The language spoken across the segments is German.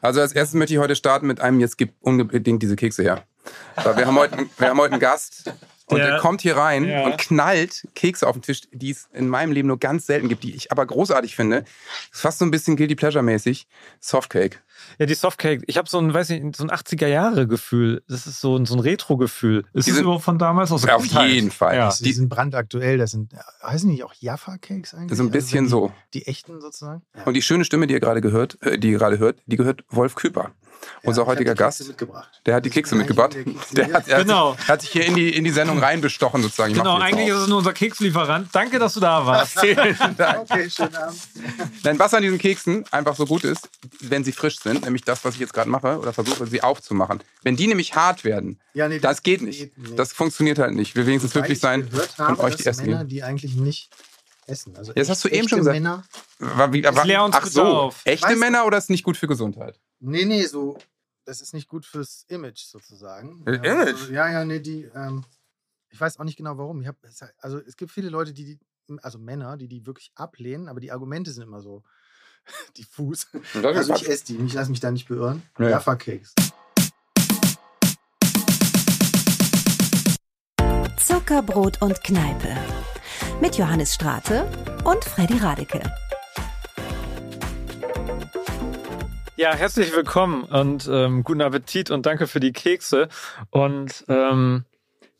Also als erstes möchte ich heute starten mit einem, jetzt gibt unbedingt diese Kekse her. Weil wir haben heute, wir haben heute einen Gast und der, der kommt hier rein ja. und knallt Kekse auf den Tisch, die es in meinem Leben nur ganz selten gibt, die ich aber großartig finde. Fast so ein bisschen Guilty Pleasure mäßig. Softcake. Ja, die Softcake. Ich habe so ein, weiß nicht, so ein 80er-Jahre-Gefühl. Das ist so, so ein Retro-Gefühl. Ist die das überhaupt von damals aus? Ja, auf jeden Fall. Ja. Die, die sind brandaktuell. Das sind, heißen die auch Jaffa-Cakes eigentlich? Das ist ein bisschen also so. Die echten sozusagen? Ja. Und die schöne Stimme, die ihr gerade gehört, äh, die ihr gerade hört, die gehört Wolf Küper. Unser heutiger Gast, der hat die Kekse mitgebracht. Der hat, er genau. hat, hat sich hier in die, in die Sendung reinbestochen sozusagen. Ich genau, eigentlich ist es nur unser Kekslieferant. Danke, dass du da warst. Vielen Dank. Okay, schönen Abend. Nein, was an diesen Keksen einfach so gut ist, wenn sie frisch sind, nämlich das, was ich jetzt gerade mache oder versuche, sie aufzumachen. Wenn die nämlich hart werden, ja, nee, das, das, geht nicht. Geht nicht. Das funktioniert halt nicht. Wir wenigstens wirklich sein und euch die essen Männer, die eigentlich nicht essen. Also das hast du eben schon gesagt. Männer, war, war, uns ach so, auf. echte Männer oder ist nicht gut für Gesundheit? Nee, nee, so das ist nicht gut fürs Image sozusagen. Äh, Image? Also, ja, ja, nee, die, ähm, ich weiß auch nicht genau warum. Ich hab, also es gibt viele Leute, die, die, also Männer, die die wirklich ablehnen, aber die Argumente sind immer so diffus. Also ich esse die, ich lasse mich da nicht beirren. Ja. Jaffa Cakes. Zuckerbrot und Kneipe mit Johannes Strate und Freddy Radeke. Ja, herzlich willkommen und ähm, guten Appetit und danke für die Kekse. Und ähm,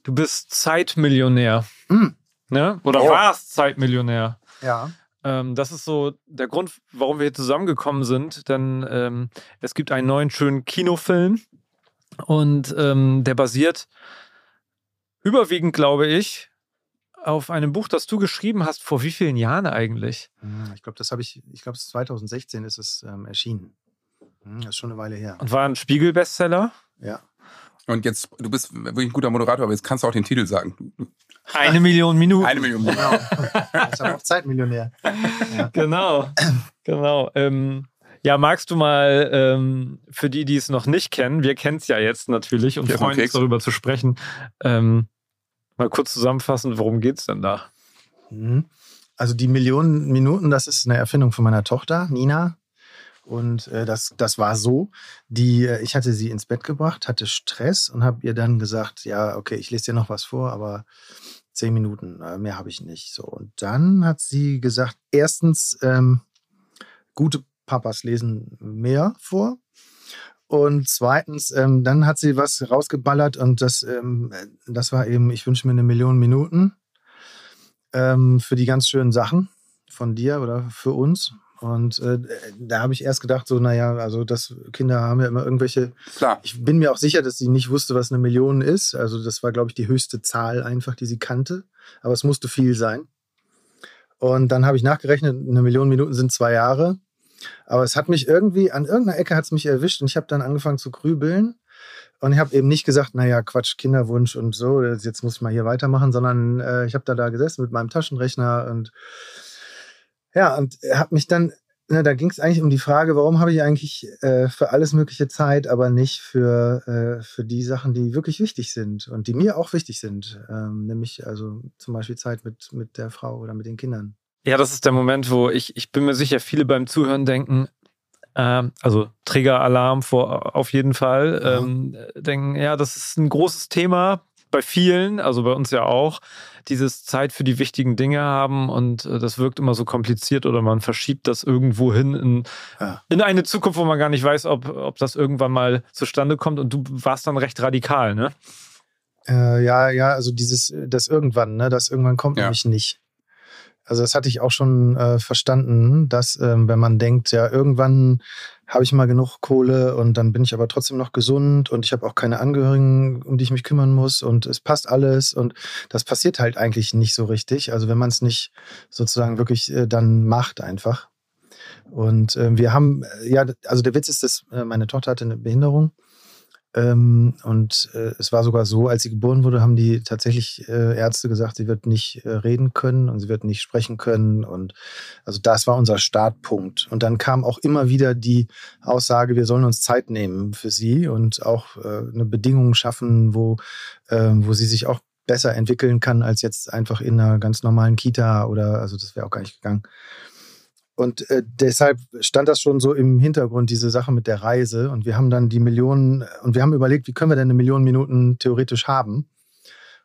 du bist Zeitmillionär. Mm. Ne? Oder oh. warst Zeitmillionär. Ja. Ähm, das ist so der Grund, warum wir hier zusammengekommen sind. Denn ähm, es gibt einen neuen schönen Kinofilm und ähm, der basiert überwiegend, glaube ich, auf einem Buch, das du geschrieben hast. Vor wie vielen Jahren eigentlich? Hm, ich glaube, das habe ich, ich glaube, 2016 ist es ähm, erschienen. Hm, das ist schon eine Weile her. Und war ein Spiegel-Bestseller? Ja. Und jetzt, du bist wirklich ein guter Moderator, aber jetzt kannst du auch den Titel sagen. Eine Million Minuten. Eine Million Minuten. Genau. Das ist aber auch Zeitmillionär. Ja. Genau. Genau. Ähm, ja, magst du mal ähm, für die, die es noch nicht kennen, wir kennen es ja jetzt natürlich und freuen uns darüber zu sprechen, ähm, mal kurz zusammenfassen, worum geht es denn da? Mhm. Also die Millionen Minuten, das ist eine Erfindung von meiner Tochter, Nina. Und äh, das, das war so. Die, äh, ich hatte sie ins Bett gebracht, hatte Stress und habe ihr dann gesagt, ja, okay, ich lese dir noch was vor, aber zehn Minuten, äh, mehr habe ich nicht. So. Und dann hat sie gesagt, erstens, ähm, gute Papas lesen mehr vor. Und zweitens, ähm, dann hat sie was rausgeballert und das, ähm, das war eben, ich wünsche mir eine Million Minuten ähm, für die ganz schönen Sachen von dir oder für uns. Und äh, da habe ich erst gedacht, so, naja, also das Kinder haben ja immer irgendwelche. Klar. Ich bin mir auch sicher, dass sie nicht wusste, was eine Million ist. Also das war, glaube ich, die höchste Zahl einfach, die sie kannte. Aber es musste viel sein. Und dann habe ich nachgerechnet, eine Million Minuten sind zwei Jahre. Aber es hat mich irgendwie, an irgendeiner Ecke hat es mich erwischt und ich habe dann angefangen zu grübeln. Und ich habe eben nicht gesagt, naja, Quatsch, Kinderwunsch und so, jetzt muss ich mal hier weitermachen, sondern äh, ich habe da da gesessen mit meinem Taschenrechner und ja, und habe mich dann, ne, da ging es eigentlich um die Frage, warum habe ich eigentlich äh, für alles mögliche Zeit, aber nicht für, äh, für die Sachen, die wirklich wichtig sind und die mir auch wichtig sind. Ähm, nämlich also zum Beispiel Zeit mit, mit der Frau oder mit den Kindern. Ja, das ist der Moment, wo ich, ich bin mir sicher, viele beim Zuhören denken, ähm, also Triggeralarm vor, auf jeden Fall, ähm, denken, ja, das ist ein großes Thema bei vielen, also bei uns ja auch dieses Zeit für die wichtigen Dinge haben und äh, das wirkt immer so kompliziert oder man verschiebt das irgendwo hin in, ja. in eine Zukunft, wo man gar nicht weiß, ob, ob das irgendwann mal zustande kommt und du warst dann recht radikal, ne? Äh, ja, ja, also dieses, das irgendwann, ne, das irgendwann kommt ja. nämlich nicht. Also das hatte ich auch schon äh, verstanden, dass ähm, wenn man denkt, ja, irgendwann habe ich mal genug Kohle und dann bin ich aber trotzdem noch gesund und ich habe auch keine Angehörigen, um die ich mich kümmern muss und es passt alles und das passiert halt eigentlich nicht so richtig. Also wenn man es nicht sozusagen wirklich äh, dann macht einfach. Und äh, wir haben, äh, ja, also der Witz ist, dass äh, meine Tochter hatte eine Behinderung ähm, und äh, es war sogar so, als sie geboren wurde, haben die tatsächlich äh, Ärzte gesagt, sie wird nicht äh, reden können und sie wird nicht sprechen können. Und also das war unser Startpunkt. Und dann kam auch immer wieder die Aussage, wir sollen uns Zeit nehmen für sie und auch eine Bedingung schaffen, wo, ähm, wo sie sich auch besser entwickeln kann als jetzt einfach in einer ganz normalen Kita oder also das wäre auch gar nicht gegangen. Und äh, deshalb stand das schon so im Hintergrund, diese Sache mit der Reise. Und wir haben dann die Millionen, und wir haben überlegt, wie können wir denn eine Million Minuten theoretisch haben?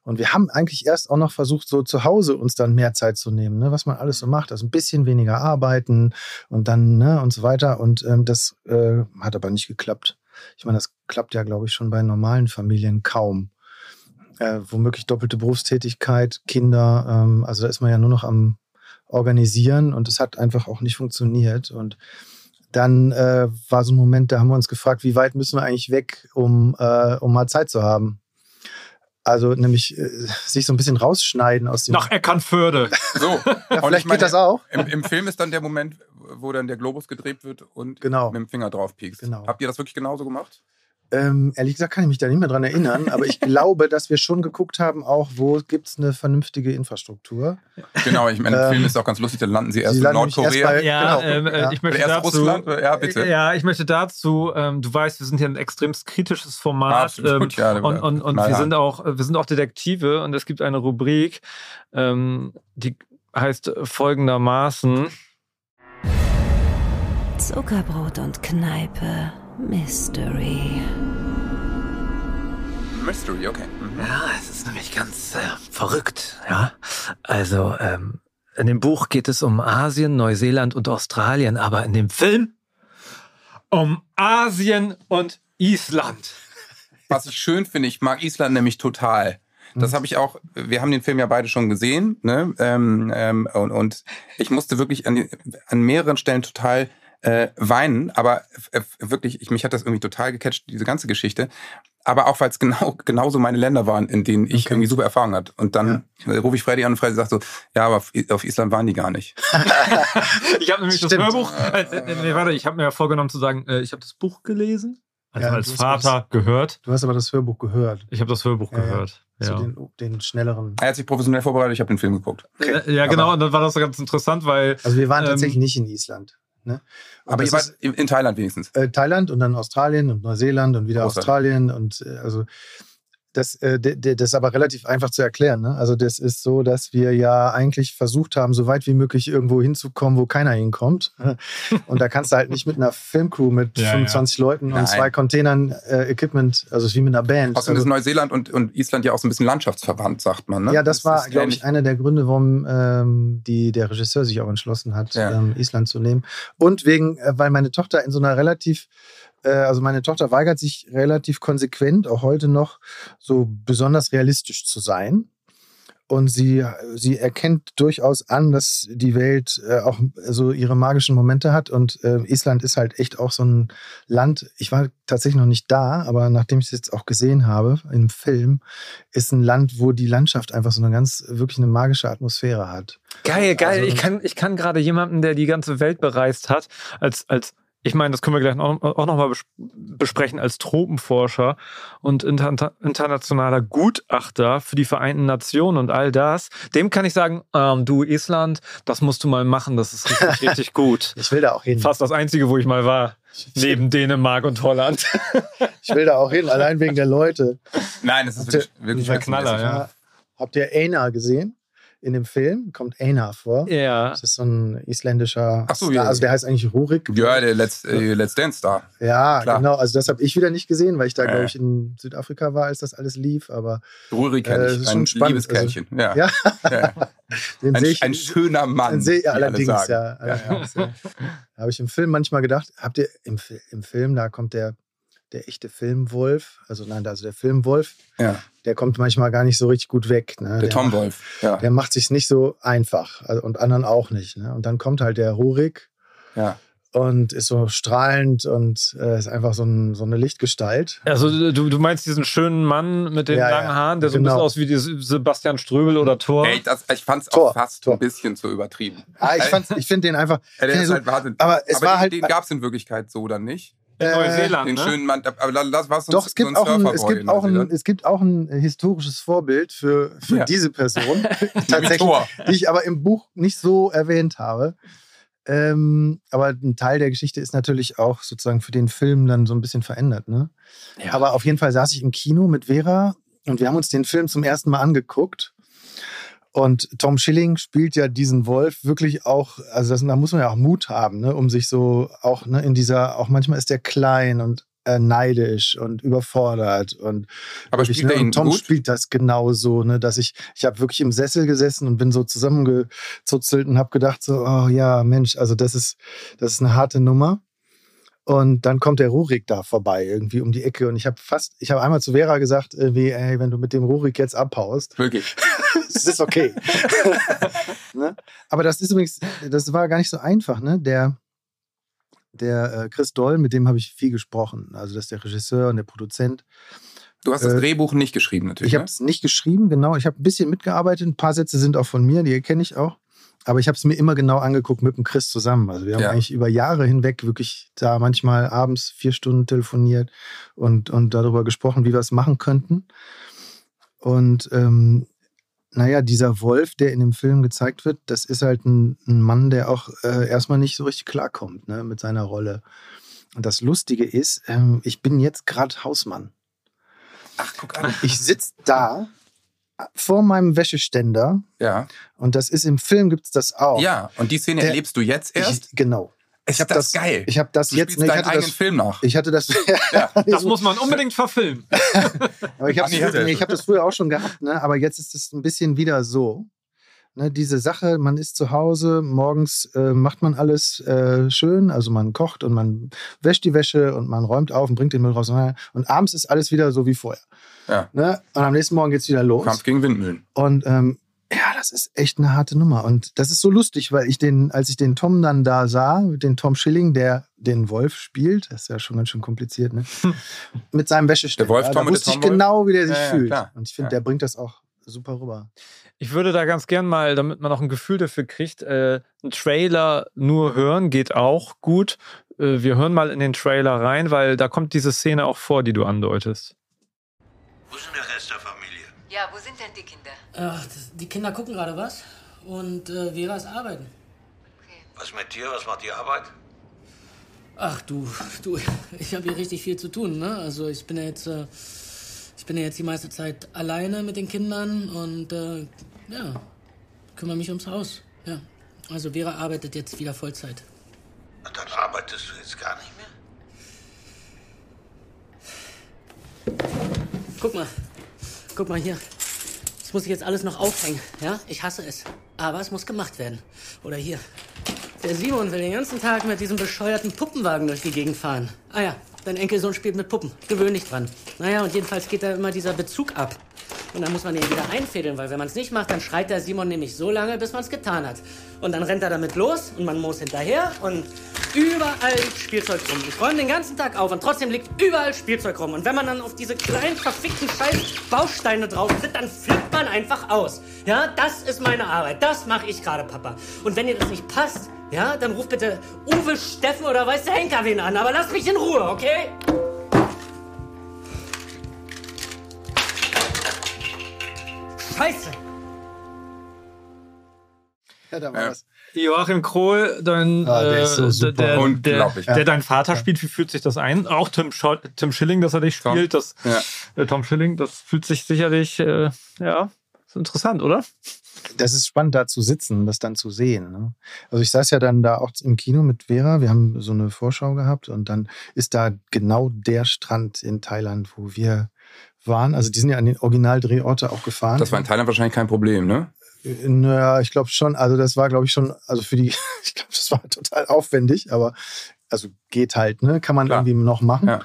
Und wir haben eigentlich erst auch noch versucht, so zu Hause uns dann mehr Zeit zu nehmen, ne? was man alles so macht. Also ein bisschen weniger arbeiten und dann, ne, und so weiter. Und ähm, das äh, hat aber nicht geklappt. Ich meine, das klappt ja, glaube ich, schon bei normalen Familien kaum. Äh, womöglich doppelte Berufstätigkeit, Kinder, ähm, also da ist man ja nur noch am organisieren und es hat einfach auch nicht funktioniert. Und dann äh, war so ein Moment, da haben wir uns gefragt, wie weit müssen wir eigentlich weg, um, äh, um mal Zeit zu haben. Also nämlich äh, sich so ein bisschen rausschneiden aus dem. Nach Eckernförde. So. ja, vielleicht meine, geht das auch. Im, Im, Film ist dann der Moment, wo dann der Globus gedreht wird und genau. mit dem Finger drauf piekst. Genau. Habt ihr das wirklich genauso gemacht? Ähm, ehrlich gesagt kann ich mich da nicht mehr dran erinnern, aber ich glaube, dass wir schon geguckt haben, auch wo gibt es eine vernünftige Infrastruktur. Genau, ich meine, im ähm, Film ist auch ganz lustig, dann landen sie erst sie in Nordkorea. Bei, ja, genau, ähm, ja, ich möchte dazu, Russland, ja, bitte. Ja, ich möchte dazu, ähm, du weißt, wir sind hier ein extrem kritisches Format ah, gut, ja, und, und, und wir sind auch, wir sind auch Detektive und es gibt eine Rubrik, ähm, die heißt folgendermaßen Zuckerbrot und Kneipe Mystery. Mystery, okay. Mhm. Ja, es ist nämlich ganz äh, verrückt, ja. Also, ähm, in dem Buch geht es um Asien, Neuseeland und Australien, aber in dem Film um Asien und Island. Was ich schön finde, ich mag Island nämlich total. Das mhm. habe ich auch, wir haben den Film ja beide schon gesehen, ne? Ähm, ähm, und, und ich musste wirklich an, an mehreren Stellen total äh, weinen, aber äh, wirklich, ich, mich hat das irgendwie total gecatcht, diese ganze Geschichte. Aber auch, weil es genau, genauso meine Länder waren, in denen ich okay. irgendwie super Erfahrung hatte. Und dann ja. rufe ich Freddy an und Freddy sagt so, ja, aber auf Island waren die gar nicht. ich habe nämlich Stimmt. das Hörbuch, äh, äh, nee, warte, ich habe mir ja vorgenommen zu sagen, äh, ich habe das Buch gelesen. Also ja, als Vater das, gehört. Du hast aber das Hörbuch gehört. Ich habe das Hörbuch ja, gehört. Ja. den, den, schnelleren. Er hat sich professionell vorbereitet, ich habe den Film geguckt. Okay. Ja, genau, aber, und dann war das ganz interessant, weil. Also wir waren ähm, tatsächlich nicht in Island. Ne? Aber ihr wart in, Thailand wenigstens. Äh, Thailand und dann Australien und Neuseeland und wieder Großartig. Australien und äh, also das, äh, das ist aber relativ einfach zu erklären. Ne? Also das ist so, dass wir ja eigentlich versucht haben, so weit wie möglich irgendwo hinzukommen, wo keiner hinkommt. Und da kannst du halt nicht mit einer Filmcrew mit ja, 25 ja. Leuten Nein. und zwei Containern äh, Equipment, also wie mit einer Band. Außerdem also, ist Neuseeland und, und Island ja auch so ein bisschen landschaftsverwandt, sagt man. Ne? Ja, das, das war, glaube ich, einer der Gründe, warum ähm, die, der Regisseur sich auch entschlossen hat, ja. ähm, Island zu nehmen. Und wegen, äh, weil meine Tochter in so einer relativ also meine Tochter weigert sich relativ konsequent, auch heute noch, so besonders realistisch zu sein. Und sie, sie erkennt durchaus an, dass die Welt äh, auch so ihre magischen Momente hat. Und äh, Island ist halt echt auch so ein Land. Ich war tatsächlich noch nicht da, aber nachdem ich es jetzt auch gesehen habe im Film, ist ein Land, wo die Landschaft einfach so eine ganz, wirklich eine magische Atmosphäre hat. Geil, geil. Also, ich kann, ich kann gerade jemanden, der die ganze Welt bereist hat, als, als ich meine, das können wir gleich auch, auch nochmal besprechen als Tropenforscher und inter internationaler Gutachter für die Vereinten Nationen und all das. Dem kann ich sagen, ähm, du Island, das musst du mal machen, das ist richtig, richtig gut. Ich will da auch hin. Fast das Einzige, wo ich mal war. Neben Dänemark und Holland. ich will da auch hin, allein wegen der Leute. Nein, das ist wirklich, wirklich ein Knaller, ja. Habt ihr Aina gesehen? In dem Film kommt Einar vor. Ja. Das ist so ein isländischer Ach so, Star. Ja. Also der heißt eigentlich Rurik. Ja, der Let's, äh, Let's Dance Star. Ja, Klar. genau. Also das habe ich wieder nicht gesehen, weil ich da, äh. glaube ich, in Südafrika war, als das alles lief. Aber Rurik kenne ich. Äh, ein liebes Kerlchen. Also, ja. ja. Den ein, ich, ein schöner Mann. Seh, ja, allerdings, ja. Allerdings, ja. Da habe ich im Film manchmal gedacht, habt ihr im, im Film, da kommt der der echte Filmwolf, also nein, also der Filmwolf, ja. der kommt manchmal gar nicht so richtig gut weg. Ne? Der, der Tom Wolf, ja. Der macht sich nicht so einfach also, und anderen auch nicht. Ne? Und dann kommt halt der Rurik ja. und ist so strahlend und äh, ist einfach so, ein, so, eine Lichtgestalt. Also du, du meinst diesen schönen Mann mit den ja, langen Haaren, der so genau. ein bisschen aus wie Sebastian Ströbel oder Thor? Ey, das, ich fand es auch fast Tor. ein bisschen zu übertrieben. Ah, ich, ich finde den einfach... Ja, der ist so, halt Wahnsinn. Aber es aber war halt... Den gab es in Wirklichkeit so dann nicht. In Neuseeland. Den ne? schönen Mann. Aber das war so Doch, es gibt, so ein, auch ein, es, gibt auch ein, es gibt auch ein historisches Vorbild für, für ja. diese Person. tatsächlich, die ich aber im Buch nicht so erwähnt habe. Ähm, aber ein Teil der Geschichte ist natürlich auch sozusagen für den Film dann so ein bisschen verändert. Ne? Ja. Aber auf jeden Fall saß ich im Kino mit Vera und wir haben uns den Film zum ersten Mal angeguckt. Und Tom Schilling spielt ja diesen Wolf wirklich auch, also das, da muss man ja auch Mut haben, ne, um sich so auch ne, in dieser, auch manchmal ist der klein und äh, neidisch und überfordert und aber spielt ne, und Tom gut? spielt das genauso, ne, dass ich ich habe wirklich im Sessel gesessen und bin so zusammengezuzelt und habe gedacht so oh ja Mensch also das ist das ist eine harte Nummer und dann kommt der Rurik da vorbei irgendwie um die Ecke und ich habe fast ich habe einmal zu Vera gesagt wie ey wenn du mit dem Rurik jetzt abhaust wirklich es ist okay ne? aber das ist übrigens das war gar nicht so einfach ne der der äh, Chris Doll, mit dem habe ich viel gesprochen. Also das ist der Regisseur und der Produzent. Du hast das äh, Drehbuch nicht geschrieben, natürlich. Ich habe es nicht geschrieben, genau. Ich habe ein bisschen mitgearbeitet. Ein paar Sätze sind auch von mir, die kenne ich auch. Aber ich habe es mir immer genau angeguckt mit dem Chris zusammen. Also wir haben ja. eigentlich über Jahre hinweg wirklich da manchmal abends vier Stunden telefoniert und, und darüber gesprochen, wie wir es machen könnten. Und ähm, naja, dieser Wolf, der in dem Film gezeigt wird, das ist halt ein, ein Mann, der auch äh, erstmal nicht so richtig klarkommt ne, mit seiner Rolle. Und das Lustige ist, ähm, ich bin jetzt gerade Hausmann. Ach, guck an. Ich sitze da vor meinem Wäscheständer. Ja. Und das ist im Film gibt es das auch. Ja, und die Szene der, erlebst du jetzt erst? Ich, genau. Ist ich das, das, geil? Ich habe das du jetzt. Ne, deinen eigenen das, Film nach. Ich hatte das. Ja, das muss man unbedingt verfilmen. aber ich habe nee, hab das früher auch schon gehabt, ne? aber jetzt ist es ein bisschen wieder so. Ne, diese Sache, man ist zu Hause, morgens äh, macht man alles äh, schön, also man kocht und man wäscht die Wäsche und man räumt auf und bringt den Müll raus. Und abends ist alles wieder so wie vorher. Ja. Ne? Und am nächsten Morgen geht es wieder los. Kampf gegen Windmühlen. Und ähm, ja, das ist echt eine harte Nummer. Und das ist so lustig, weil ich den, als ich den Tom dann da sah, den Tom Schilling, der den Wolf spielt, das ist ja schon ganz schön kompliziert, ne? Mit seinem Wäscheständer. Der Wolf, Tom da wusste ich genau, wie der sich ja, fühlt. Ja, und ich finde, der bringt das auch super rüber. Ich würde da ganz gern mal, damit man auch ein Gefühl dafür kriegt, äh, einen Trailer nur hören geht auch gut. Äh, wir hören mal in den Trailer rein, weil da kommt diese Szene auch vor, die du andeutest. Wo ist denn der Rest der Familie? Ja, wo sind denn die Kinder? Ach, das, die Kinder gucken gerade was und äh, Vera ist arbeiten. Okay. Was mit dir? Was macht die Arbeit? Ach du, du, ich habe hier richtig viel zu tun, ne? Also ich bin ja jetzt, äh, ich bin ja jetzt die meiste Zeit alleine mit den Kindern und äh, ja, kümmere mich ums Haus. Ja, also Vera arbeitet jetzt wieder Vollzeit. Und dann arbeitest du jetzt gar nicht mehr? Guck mal, guck mal hier. Das muss ich jetzt alles noch aufhängen, ja? Ich hasse es. Aber es muss gemacht werden. Oder hier. Der Simon will den ganzen Tag mit diesem bescheuerten Puppenwagen durch die Gegend fahren. Ah ja, dein Enkelsohn spielt mit Puppen. Gewöhn dich dran. Naja, und jedenfalls geht da immer dieser Bezug ab. Und dann muss man ihn wieder einfädeln, weil wenn man es nicht macht, dann schreit der Simon nämlich so lange, bis man es getan hat. Und dann rennt er damit los und man muss hinterher und überall Spielzeug rum. Ich räume den ganzen Tag auf und trotzdem liegt überall Spielzeug rum. Und wenn man dann auf diese kleinen verfickten Scheiß Bausteine drauf tritt, dann flippt man einfach aus. Ja, das ist meine Arbeit. Das mache ich gerade, Papa. Und wenn dir das nicht passt, ja, dann ruf bitte Uwe, Steffen oder weiß der Henker wen an. Aber lass mich in Ruhe, okay? Scheiße! Ja, da war ja. das. Joachim Krohl, dein, ah, der, so super. der. Der, der, dein Vater spielt, wie fühlt sich das ein? Auch Tim, Sch Tim Schilling, dass er dich spielt, Tom. Das, ja. äh, Tom Schilling, das fühlt sich sicherlich, äh, ja, ist interessant, oder? Das ist spannend, da zu sitzen und das dann zu sehen. Ne? Also ich saß ja dann da auch im Kino mit Vera, wir haben so eine Vorschau gehabt und dann ist da genau der Strand in Thailand, wo wir waren. Also die sind ja an den Originaldrehorte auch gefahren. Das war in Thailand wahrscheinlich kein Problem, ne? Naja, ich glaube schon. Also das war, glaube ich, schon, also für die, ich glaube, das war total aufwendig, aber also geht halt, ne? Kann man Klar. irgendwie noch machen. Ja.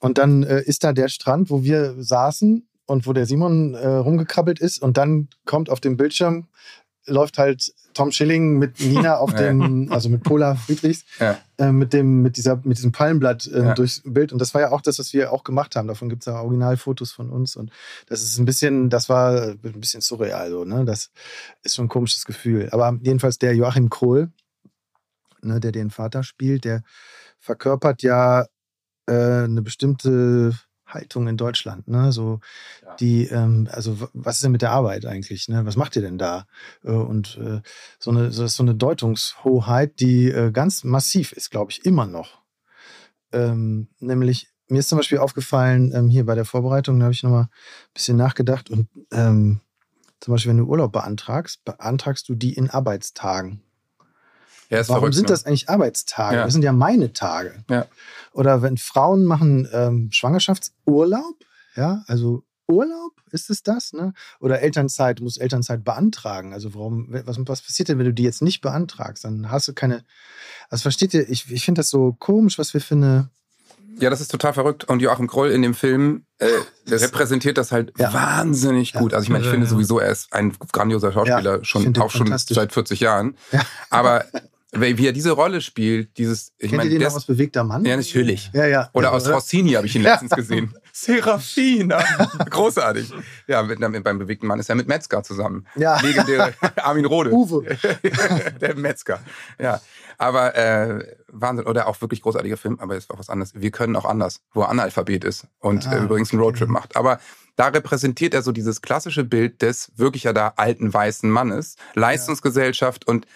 Und dann äh, ist da der Strand, wo wir saßen und wo der Simon äh, rumgekrabbelt ist und dann kommt auf dem Bildschirm läuft halt Tom Schilling mit Nina auf dem, also mit Pola Friedrichs, äh, mit dem, mit dieser, mit diesem Palmblatt äh, durchs Bild. Und das war ja auch das, was wir auch gemacht haben. Davon gibt es ja Originalfotos von uns. Und das ist ein bisschen, das war ein bisschen surreal, so, ne? Das ist schon ein komisches Gefühl. Aber jedenfalls der Joachim Kohl, ne, der den Vater spielt, der verkörpert ja äh, eine bestimmte Haltung in Deutschland. Ne? So ja. die, ähm, also was ist denn mit der Arbeit eigentlich? Ne? Was macht ihr denn da? Äh, und äh, so eine so, so eine Deutungshoheit, die äh, ganz massiv ist, glaube ich, immer noch. Ähm, nämlich mir ist zum Beispiel aufgefallen, ähm, hier bei der Vorbereitung, da habe ich nochmal ein bisschen nachgedacht und ähm, zum Beispiel, wenn du Urlaub beantragst, beantragst du die in Arbeitstagen. Ja, Warum verrückt, sind ne? das eigentlich Arbeitstage? Ja. Das sind ja meine Tage. Ja. Oder wenn Frauen machen ähm, Schwangerschaftsurlaub, ja, also Urlaub ist es das, ne? Oder Elternzeit, du musst Elternzeit beantragen. Also warum, was, was passiert denn, wenn du die jetzt nicht beantragst? Dann hast du keine, also versteht ihr, ich, ich finde das so komisch, was wir für eine, Ja, das ist total verrückt. Und Joachim Kroll in dem Film äh, repräsentiert das halt Ja. wahnsinnig Ja. gut. Also ich meine, ich finde sowieso, er ist ein grandioser Schauspieler, Ja, schon auch schon seit 40 Jahren. Ja. Aber wie wie er diese Rolle spielt, dieses, ich kennt meine, ihr den der noch aus Bewegter Mann? ja natürlich. Ja, ja. Oder ja, aus Rossini habe ich ihn letztens gesehen. Serafina. Großartig. Ja, mit, mit, beim bewegten Mann ist er mit Metzger zusammen. Ja. Legendäre Armin Rode. Uwe. Der Metzger. Ja. Aber äh, Wahnsinn. Oder auch wirklich großartiger Film, aber ist auch was anderes. Wir können auch anders, wo er Analphabet ist und Ah, äh, übrigens einen Roadtrip okay. macht. Aber da repräsentiert er so dieses klassische Bild des wirklich ja da alten weißen Mannes, Leistungsgesellschaft und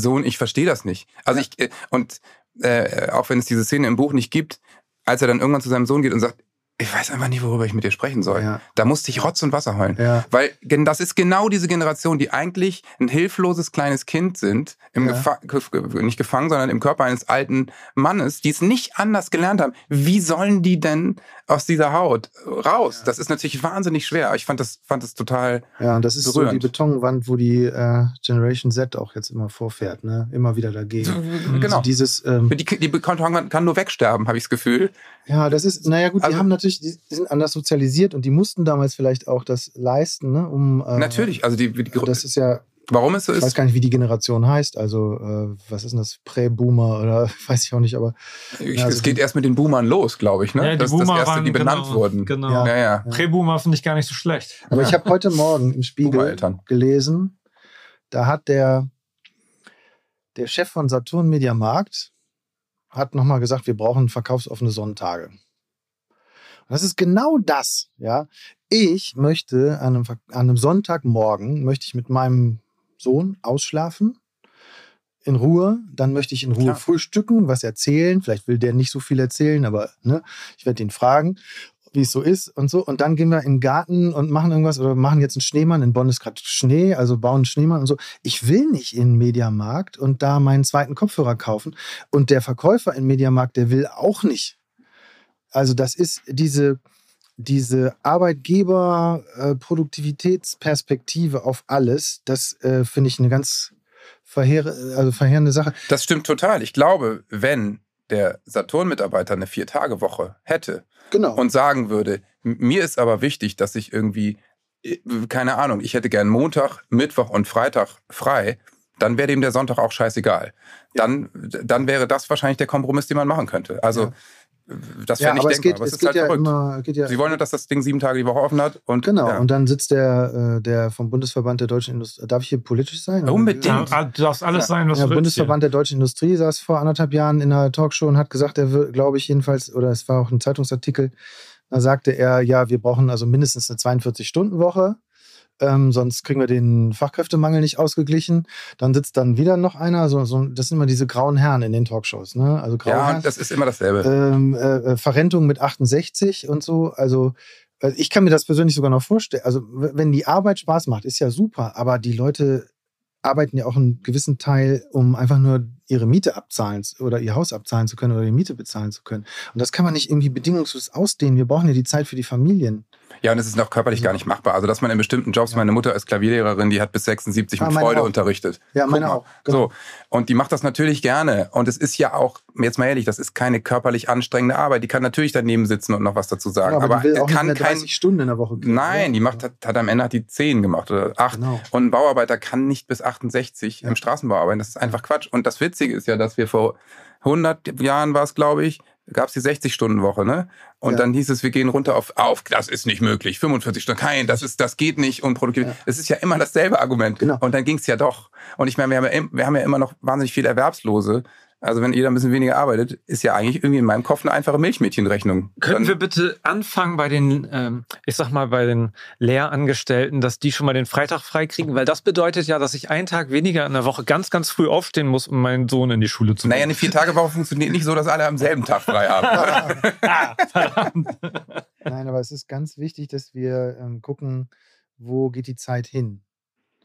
Sohn, ich verstehe das nicht. Also ich, äh, und äh, auch wenn es diese Szene im Buch nicht gibt, als er dann irgendwann zu seinem Sohn geht und sagt, ich weiß einfach nicht, worüber ich mit dir sprechen soll. Ja. Da musste ich Rotz und Wasser heulen. Ja. Weil das ist genau diese Generation, die eigentlich ein hilfloses kleines Kind sind, im Ja. Gefa ge- nicht gefangen, sondern im Körper eines alten Mannes, die es nicht anders gelernt haben. Wie sollen die denn aus dieser Haut raus? Das ist natürlich wahnsinnig schwer. Ich fand das, fand das total. Ja, und das ist so berührend. die Betonwand, wo die äh, Generation Z auch jetzt immer vorfährt, ne? Immer wieder dagegen. Genau. Also dieses, ähm, Die, die Betonwand kann nur wegsterben, habe ich das Gefühl. Ja, das ist, naja gut, die Also- haben natürlich, die sind anders sozialisiert und die mussten damals vielleicht auch das leisten, ne? Um, äh, Natürlich. Also die, die, Das ist ja, warum es so ich weiß ist. gar nicht, wie die Generation heißt. Also, äh, was ist denn das? Prä-Boomer oder weiß ich auch nicht, aber Ich, Ja, also es geht erst mit den Boomern los, glaube ich. Ne? Ja, die das ist Boomer das erste, waren, die benannt genau, wurden. Genau. Ja. Ja, ja. Prä-Boomer finde ich gar nicht so schlecht. Aber ich habe heute Morgen im Spiegel gelesen, da hat der, der Chef von Saturn Media Markt hat nochmal gesagt, wir brauchen verkaufsoffene Sonntage. Und das ist genau das, ja. Ich möchte an einem, an einem Sonntagmorgen, möchte ich mit meinem Sohn ausschlafen, in Ruhe, dann möchte ich in Ruhe Klar. frühstücken, was erzählen. Vielleicht will der nicht so viel erzählen, aber ne, ich werde ihn fragen, wie es so ist und so. Und dann gehen wir in den Garten und machen irgendwas oder machen jetzt einen Schneemann. In Bonn ist gerade Schnee, also bauen einen Schneemann und so. Ich will nicht in den Mediamarkt und da meinen zweiten Kopfhörer kaufen. Und der Verkäufer im Mediamarkt, der will auch nicht. Also das ist diese, diese Arbeitgeber-Produktivitätsperspektive auf alles. Das äh, finde ich eine ganz verheer also verheerende Sache. Das stimmt total. Ich glaube, wenn der Saturn-Mitarbeiter eine Vier-Tage-Woche hätte Genau. und sagen würde, "M- mir ist aber wichtig, dass ich irgendwie, äh, keine Ahnung, ich hätte gern Montag, Mittwoch und Freitag frei, dann wäre dem der Sonntag auch scheißegal. Dann, dann wäre das wahrscheinlich der Kompromiss, den man machen könnte. Also, Ja. Das ja, wäre nicht aber es denkbar, geht, aber es es ist geht halt ja verrückt. immer, geht ja Sie wollen ja, dass das Ding sieben Tage die Woche offen hat. Und, Genau, Ja. und dann sitzt der, äh, der vom Bundesverband der deutschen Industrie. Darf ich hier politisch sein? Unbedingt. Ja, ah, du darfst alles sein, was Der du willst. Bundesverband der deutschen Industrie saß vor anderthalb Jahren in einer Talkshow und hat gesagt, er wird, glaube ich, jedenfalls, oder es war auch ein Zeitungsartikel, da sagte er, ja, wir brauchen also mindestens eine 42-Stunden-Woche. Ähm, sonst kriegen wir den Fachkräftemangel nicht ausgeglichen. Dann sitzt dann wieder noch einer. So, so, das sind immer diese grauen Herren in den Talkshows. Ne? Also graue ja, Herren. das ist immer dasselbe. ähm, äh, Verrentung mit 68 und so. Also äh, ich kann mir das persönlich sogar noch vorstellen. Also wenn die Arbeit Spaß macht, ist ja super, aber die Leute arbeiten ja auch einen gewissen Teil, um einfach nur ihre Miete abzahlen oder ihr Haus abzahlen zu können oder die Miete bezahlen zu können. Und das kann man nicht irgendwie bedingungslos ausdehnen. Wir brauchen ja die Zeit für die Familien. Ja, und es ist noch körperlich gar nicht machbar. Also, dass man in bestimmten Jobs, meine Mutter ist Klavierlehrerin, die hat bis 76 Ah, mit meine Freude auch. unterrichtet. Ja, meine auch, genau. So. Und die macht das natürlich gerne. Und es ist ja auch, jetzt mal ehrlich, das ist keine körperlich anstrengende Arbeit. Die kann natürlich daneben sitzen und noch was dazu sagen. Ja, aber, die will auch kann nicht mehr kein, 30 Stunden in der Woche gehen. Nein, die macht, hat, hat am Ende hat die 10 gemacht oder 8. Genau. Und ein Bauarbeiter kann nicht bis 68 Ja. im Straßenbau arbeiten. Das ist einfach Quatsch. Und das Witzige ist ja, dass wir vor 100 Jahren war es, glaube ich, gab es die 60-Stunden-Woche, ne? Und Ja. dann hieß es, wir gehen runter auf, auf, das ist nicht möglich, 45 Stunden, kein, das ist, das geht nicht, unproduktiv. Ja. Es ist ja immer dasselbe Argument. Genau. Und dann ging es ja doch. Und ich meine, wir haben ja, wir haben ja immer noch wahnsinnig viele Erwerbslose. Also wenn jeder ein bisschen weniger arbeitet, ist ja eigentlich irgendwie in meinem Kopf eine einfache Milchmädchenrechnung. Könnten Dann- wir bitte anfangen bei den, ähm, ich sag mal, bei den Lehrangestellten, dass die schon mal den Freitag freikriegen? Weil das bedeutet ja, dass ich einen Tag weniger in der Woche ganz, ganz früh aufstehen muss, um meinen Sohn in die Schule zu naja, bringen. eine Vier-Tage-Woche funktioniert nicht so, dass alle am selben Tag frei haben. ah, verdammt. Nein, aber es ist ganz wichtig, dass wir ähm, gucken, wo geht die Zeit hin.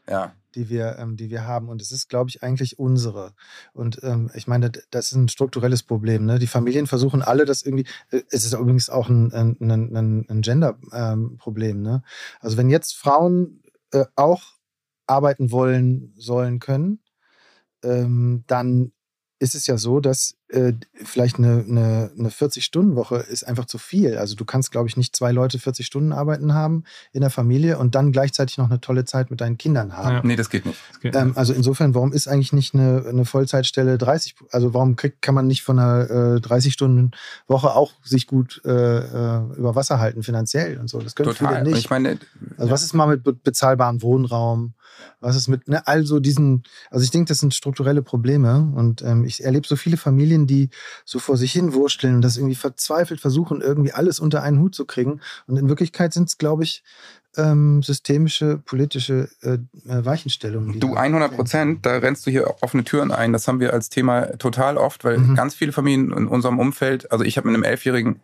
Ja die wir, ähm, die wir haben. Und es ist, glaube ich, eigentlich unsere. Und ähm, ich meine, das ist ein strukturelles Problem. Ne? Die Familien versuchen alle das irgendwie. Äh, es ist übrigens auch ein, ein, ein, ein Gender-Problem. Ähm, ne? Also wenn jetzt Frauen äh, auch arbeiten wollen, sollen, können, ähm, dann ist es ja so, dass äh, vielleicht eine, eine, eine 40-Stunden-Woche ist einfach zu viel. Also du kannst, glaube ich, nicht zwei Leute 40 Stunden arbeiten haben in der Familie und dann gleichzeitig noch eine tolle Zeit mit deinen Kindern haben. Ja. Nee, das geht nicht. Das geht ähm, also insofern, warum ist eigentlich nicht eine, eine Vollzeitstelle 30, also warum kriegt, kann man nicht von einer äh, 30-Stunden-Woche auch sich gut äh, äh, über Wasser halten finanziell und so? Das können Total. viele nicht. ich meine, also ja. was ist mal mit bezahlbarem Wohnraum? Was ist mit, ne, also diesen, also ich denke, das sind strukturelle Probleme und ähm, ich erlebe so viele Familien, die so vor sich hin wursteln und das irgendwie verzweifelt versuchen, irgendwie alles unter einen Hut zu kriegen. Und in Wirklichkeit sind es, glaube ich, ähm, systemische, politische äh, äh Weichenstellungen. Du 100 Prozent, da rennst du hier offene Türen ein. Das haben wir als Thema total oft, weil mhm. ganz viele Familien in unserem Umfeld, also ich habe mit einem Elfjährigen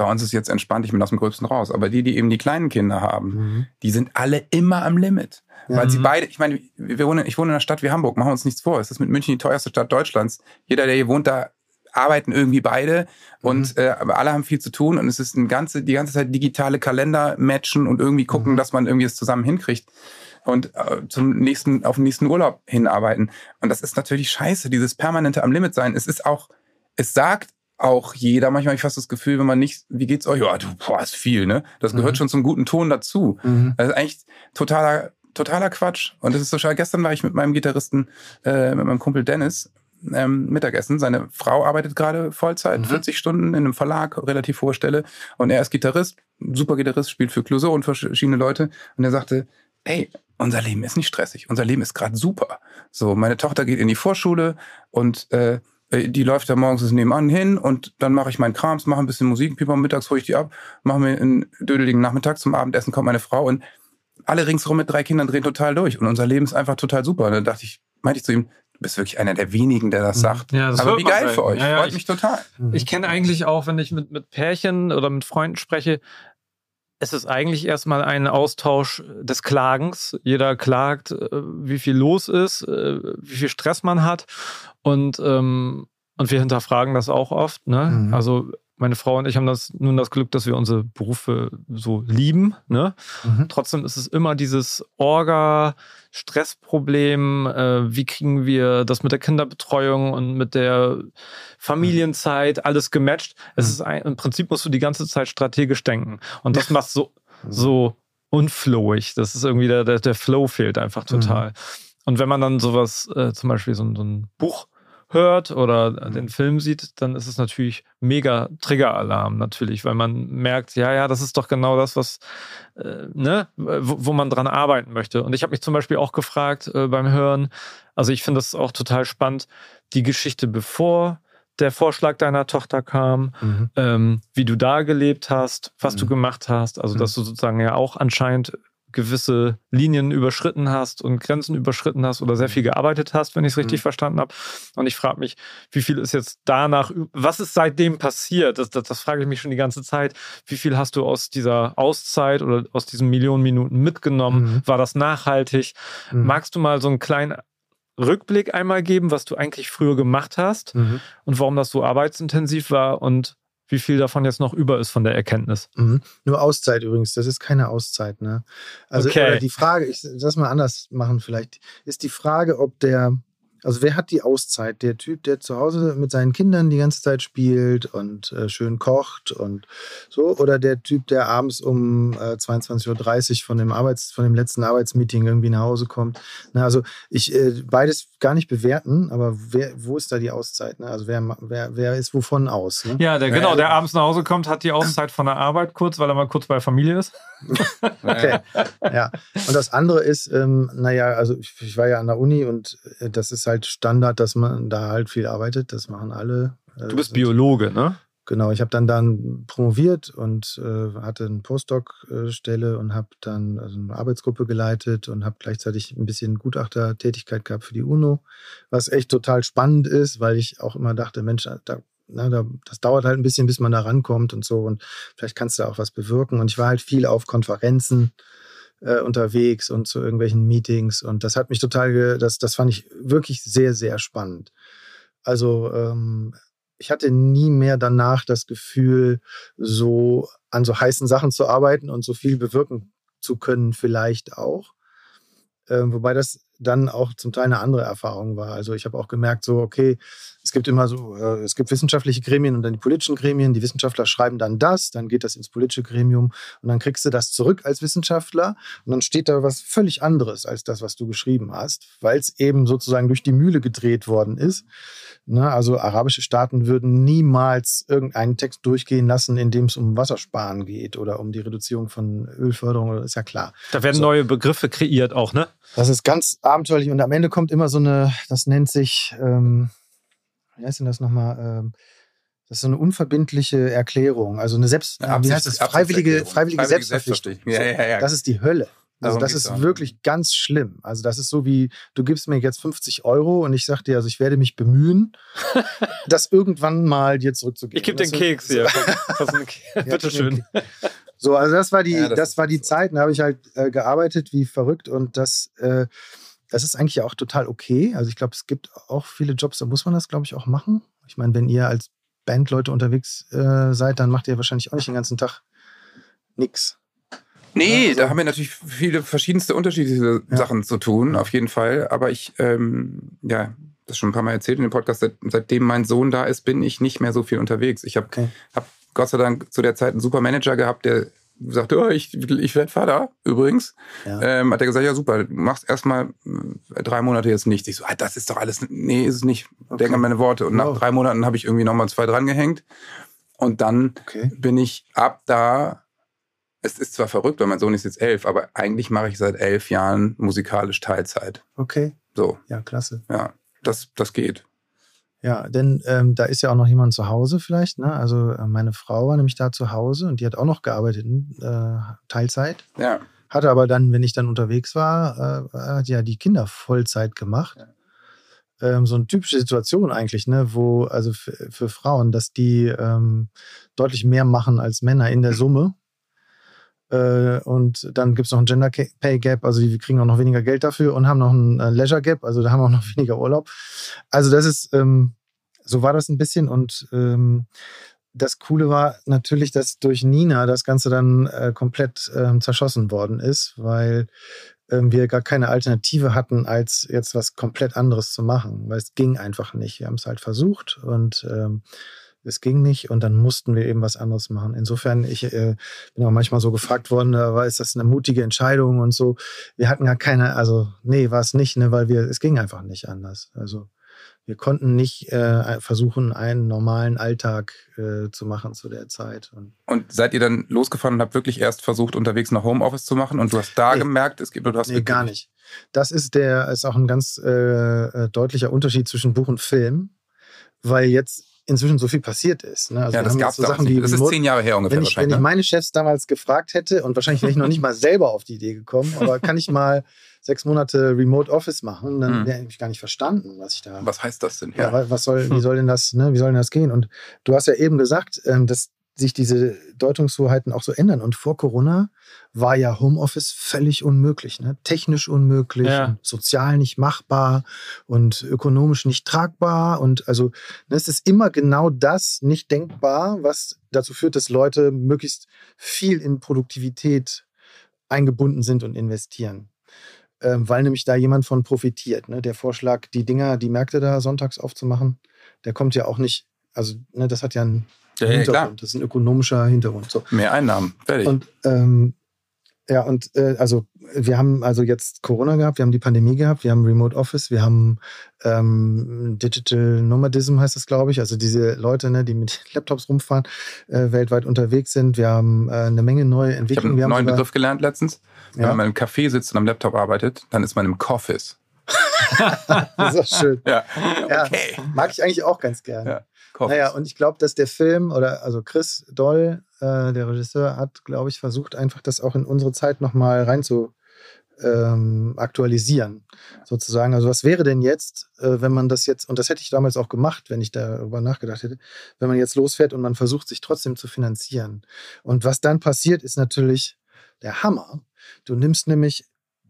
bei uns ist jetzt entspannt, ich bin aus dem Gröbsten raus. Aber die, die eben die kleinen Kinder haben, mhm. die sind alle immer am Limit. Weil sie mhm. beide, ich meine, wir wohnen, ich wohne in einer Stadt wie Hamburg, machen wir uns nichts vor. Es ist mit München die teuerste Stadt Deutschlands. Jeder, der hier wohnt, da arbeiten irgendwie beide und mhm. äh, aber alle haben viel zu tun und es ist ein ganze, die ganze Zeit digitale Kalender matchen und irgendwie gucken, mhm. dass man irgendwie es zusammen hinkriegt und äh, zum nächsten, auf den nächsten Urlaub hinarbeiten. Und das ist natürlich scheiße, dieses permanente am Limit sein. Es ist auch, es sagt auch jeder, manchmal habe ich fast das Gefühl, wenn man nicht, wie geht's euch? Ja, du, boah, ist viel, ne? Das gehört mhm. schon zum guten Ton dazu. Das ist eigentlich totaler, totaler Quatsch. Und das ist so schade. Gestern war ich mit meinem Gitarristen, äh, mit meinem Kumpel Dennis, ähm, Mittagessen. Seine Frau arbeitet gerade Vollzeit, mhm. 40 Stunden in einem Verlag, relativ hohe Stelle. Und er ist Gitarrist, super Gitarrist, spielt für Clouseau und verschiedene Leute. Und er sagte, ey, unser Leben ist nicht stressig, unser Leben ist gerade super. So, meine Tochter geht in die Vorschule und äh, die läuft da morgens nebenan hin und dann mache ich meinen Krams, mache ein bisschen Musik, Pieper, mittags hole ich die ab, mache mir einen dödeligen Nachmittag zum Abendessen, kommt meine Frau und alle ringsherum mit drei Kindern drehen total durch und unser Leben ist einfach total super. Und dann dachte ich, meinte ich zu ihm, Du bist wirklich einer der wenigen, der das mhm. sagt. Ja, das Aber wie geil für euch. Ja, ja, Freut ich, mich total. Mhm. Ich kenne eigentlich auch, wenn ich mit, mit Pärchen oder mit Freunden spreche, es ist eigentlich erstmal ein Austausch des Klagens. Jeder klagt, äh, wie viel los ist, äh, wie viel Stress man hat. Und, ähm, und wir hinterfragen das auch oft. Ne? Mhm. Also meine Frau und ich haben das nun das Glück, dass wir unsere Berufe so lieben. Ne? Mhm. Trotzdem ist es immer dieses Orga, Stressproblem. Äh, wie kriegen wir das mit der Kinderbetreuung und mit der Familienzeit alles gematcht? Mhm. Es ist ein, im Prinzip musst du die ganze Zeit strategisch denken. Und das macht so, mhm. so unflowig. Das ist irgendwie der, der, der Flow fehlt einfach total. Mhm. Und wenn man dann sowas, äh, zum Beispiel so, so ein Buch hört oder mhm. den Film sieht, dann ist es natürlich mega Triggeralarm natürlich, weil man merkt, ja, ja, das ist doch genau das, was, äh, ne, wo, wo, man dran arbeiten möchte. Und ich habe mich zum Beispiel auch gefragt äh, beim Hören, also ich finde das auch total spannend, die Geschichte bevor der Vorschlag deiner Tochter kam, mhm. ähm, wie du da gelebt hast, was mhm. du gemacht hast, also dass mhm. du sozusagen ja auch anscheinend gewisse Linien überschritten hast und Grenzen überschritten hast oder sehr viel gearbeitet hast, wenn ich es richtig mhm. verstanden habe. Und ich frage mich, wie viel ist jetzt danach, was ist seitdem passiert? Das, das, das, frage ich mich schon die ganze Zeit. Wie viel hast du aus dieser Auszeit oder aus diesen Millionen Minuten mitgenommen? Mhm. War das nachhaltig? Mhm. Magst du mal so einen kleinen Rückblick einmal geben, was du eigentlich früher gemacht hast mhm. und warum das so arbeitsintensiv war und wie viel davon jetzt noch über ist von der Erkenntnis. Mhm. Nur Auszeit übrigens, das ist keine Auszeit. Ne? Also okay. die Frage, ich das mal anders machen vielleicht, ist die Frage, ob der, also wer hat die Auszeit? Der Typ, der zu Hause mit seinen Kindern die ganze Zeit spielt und äh, schön kocht und so, oder der Typ, der abends um äh, 22.30 Uhr von dem Arbeits, von dem letzten Arbeitsmeeting irgendwie nach Hause kommt. Na, also ich äh, beides gar nicht bewerten, aber wer, wo ist da die Auszeit? Ne? Also wer, wer, wer ist wovon aus? Ne? Ja, der, genau, der abends nach Hause kommt, hat die Auszeit von der Arbeit kurz, weil er mal kurz bei Familie ist. okay. Ja. Und das andere ist, ähm, naja, also ich, ich, war ja an der Uni und äh, das ist halt Standard, dass man da halt viel arbeitet. Das machen alle. Äh, du bist Biologe, ne? Genau, ich habe dann dann promoviert und äh, hatte eine Postdoc-Stelle und habe dann also eine Arbeitsgruppe geleitet und habe gleichzeitig ein bisschen Gutachtertätigkeit gehabt für die UNO, was echt total spannend ist, weil ich auch immer dachte, Mensch, da, na, da, das dauert halt ein bisschen, bis man da rankommt und so und vielleicht kannst du auch was bewirken. Und ich war halt viel auf Konferenzen äh, unterwegs und zu irgendwelchen Meetings. Und das hat mich total, das, das fand ich wirklich sehr, sehr spannend. Also ähm, ich hatte nie mehr danach das Gefühl, so an so heißen Sachen zu arbeiten und so viel bewirken zu können, vielleicht auch. Ähm, wobei das dann auch zum Teil eine andere Erfahrung war. Also ich habe auch gemerkt, so, okay, es gibt immer so, äh, es gibt wissenschaftliche Gremien und dann die politischen Gremien. Die Wissenschaftler schreiben dann das, dann geht das ins politische Gremium und dann kriegst du das zurück als Wissenschaftler und dann steht da was völlig anderes als das, was du geschrieben hast, weil es eben sozusagen durch die Mühle gedreht worden ist. Ne? Also arabische Staaten würden niemals irgendeinen Text durchgehen lassen, in dem es um Wassersparen geht oder um die Reduzierung von Ölförderung, ist ja klar. Da werden so. neue Begriffe kreiert auch, ne? Das ist ganz abenteuerlich und am Ende kommt immer so eine, das nennt sich, ähm, wie heißt denn das nochmal? Ähm, das ist so eine unverbindliche Erklärung, also eine Selbst, ja, wie heißt das? Freiwillige, freiwillige, freiwillige Selbstverpflichtung. Ja, ja, ja. Das ist die Hölle. Also das ist auch. wirklich ganz schlimm. Also das ist so wie, du gibst mir jetzt 50 Euro und ich sag dir, also ich werde mich bemühen, das irgendwann mal dir zurückzugeben. Ich gebe den Keks hier. Bitte schön. So, also das war die, ja, das, das war die so. Zeit. Da habe ich halt äh, gearbeitet wie verrückt und das, äh, das ist eigentlich auch total okay. Also ich glaube, es gibt auch viele Jobs, da muss man das, glaube ich, auch machen. Ich meine, wenn ihr als Bandleute unterwegs äh, seid, dann macht ihr wahrscheinlich auch nicht den ganzen Tag nichts. Nee, also, da haben wir natürlich viele verschiedenste unterschiedliche ja. Sachen zu tun, auf jeden Fall. Aber ich, ähm, ja, das schon ein paar Mal erzählt in dem Podcast, seit, seitdem mein Sohn da ist, bin ich nicht mehr so viel unterwegs. Ich habe okay. hab Gott sei Dank zu der Zeit einen super Manager gehabt, der sagte, oh, ich, ich werde Vater, übrigens. Ja. Ähm, hat er gesagt, ja super, du machst erstmal äh, drei Monate jetzt nichts. Ich so, ah, das ist doch alles, nee, ist es nicht. Okay. Denk an meine Worte. Und wow. nach drei Monaten habe ich irgendwie nochmal zwei dran gehängt. Und dann okay. bin ich ab da es ist zwar verrückt, weil mein Sohn ist jetzt elf, aber eigentlich mache ich seit elf Jahren musikalisch Teilzeit. Okay. So. Ja, klasse. Ja, das, das geht. Ja, denn ähm, da ist ja auch noch jemand zu Hause vielleicht. Ne? Also äh, meine Frau war nämlich da zu Hause und die hat auch noch gearbeitet äh, Teilzeit. Ja. Hatte aber dann, wenn ich dann unterwegs war, äh, hat ja die Kinder Vollzeit gemacht. Ja. Ähm, so eine typische Situation eigentlich, ne, wo also für Frauen, dass die ähm, deutlich mehr machen als Männer in der Summe. Äh, und dann gibt es noch ein Gender Pay Gap, also die kriegen auch noch weniger Geld dafür und haben noch ein äh, Leisure Gap, also da haben wir auch noch weniger Urlaub. Also das ist, ähm, so war das ein bisschen und ähm, das Coole war natürlich, dass durch Nina das Ganze dann äh, komplett ähm, zerschossen worden ist, weil ähm, wir gar keine Alternative hatten, als jetzt was komplett anderes zu machen, weil es ging einfach nicht. Wir haben es halt versucht und ähm, es ging nicht und dann mussten wir eben was anderes machen. Insofern, ich äh, bin auch manchmal so gefragt worden, war ist das eine mutige Entscheidung und so. Wir hatten gar keine, also nee, war es nicht, ne, weil wir, es ging einfach nicht anders. Also wir konnten nicht äh, versuchen, einen normalen Alltag äh, zu machen zu der Zeit. Und, und, seid ihr dann losgefahren und habt wirklich erst versucht, unterwegs noch Homeoffice zu machen und du hast da nee, gemerkt, es gibt oder du hast nee, gar nicht. Das ist der ist auch ein ganz äh, äh, deutlicher Unterschied zwischen Buch und Film, weil jetzt inzwischen so viel passiert ist. Ne? Also ja, das gab so Sachen wie Das ist zehn Jahre her ungefähr. Wenn ich, wenn ich ne? meine Chefs damals gefragt hätte, und wahrscheinlich wäre ich noch nicht mal selber auf die Idee gekommen, aber kann ich mal sechs Monate Remote Office machen, dann hm. wäre ich gar nicht verstanden, was ich da. Was heißt das denn? Ja, ja was soll, wie soll denn das, ne, wie soll denn das gehen? Und du hast ja eben gesagt, ähm, dass sich diese Deutungshoheiten auch so ändern. Und vor Corona war ja Homeoffice völlig unmöglich, ne? technisch unmöglich, ja. sozial nicht machbar und ökonomisch nicht tragbar. Und also ne, es ist immer genau das nicht denkbar, was dazu führt, dass Leute möglichst viel in Produktivität eingebunden sind und investieren. Ähm, weil nämlich da jemand von profitiert. Ne? Der Vorschlag, die Dinger, die Märkte da sonntags aufzumachen, der kommt ja auch nicht, also ne, das hat ja einen ja, Hintergrund. Klar. Das ist ein ökonomischer Hintergrund. So. Mehr Einnahmen, fertig. Und ähm, ja, und äh, also wir haben also jetzt Corona gehabt, wir haben die Pandemie gehabt, wir haben Remote Office, wir haben ähm, Digital Nomadism heißt das, glaube ich. Also diese Leute, ne, die mit Laptops rumfahren, äh, weltweit unterwegs sind. Wir haben äh, eine Menge neue Entwicklungen. Ich habe einen neuen Begriff gelernt letztens. Wenn ja. man im Café sitzt und am Laptop arbeitet, dann ist man im Coffis. das ist auch schön. Ja. Okay. Ja, mag ich eigentlich auch ganz gerne. Ja. Coffees. Naja, und ich glaube, dass der Film oder also Chris Doll, äh, der Regisseur, hat, glaube ich, versucht, einfach das auch in unsere Zeit nochmal rein zu ähm, aktualisieren, sozusagen. Also was wäre denn jetzt, äh, wenn man das jetzt, und das hätte ich damals auch gemacht, wenn ich darüber nachgedacht hätte, wenn man jetzt losfährt und man versucht, sich trotzdem zu finanzieren. Und was dann passiert, ist natürlich der Hammer. Du nimmst nämlich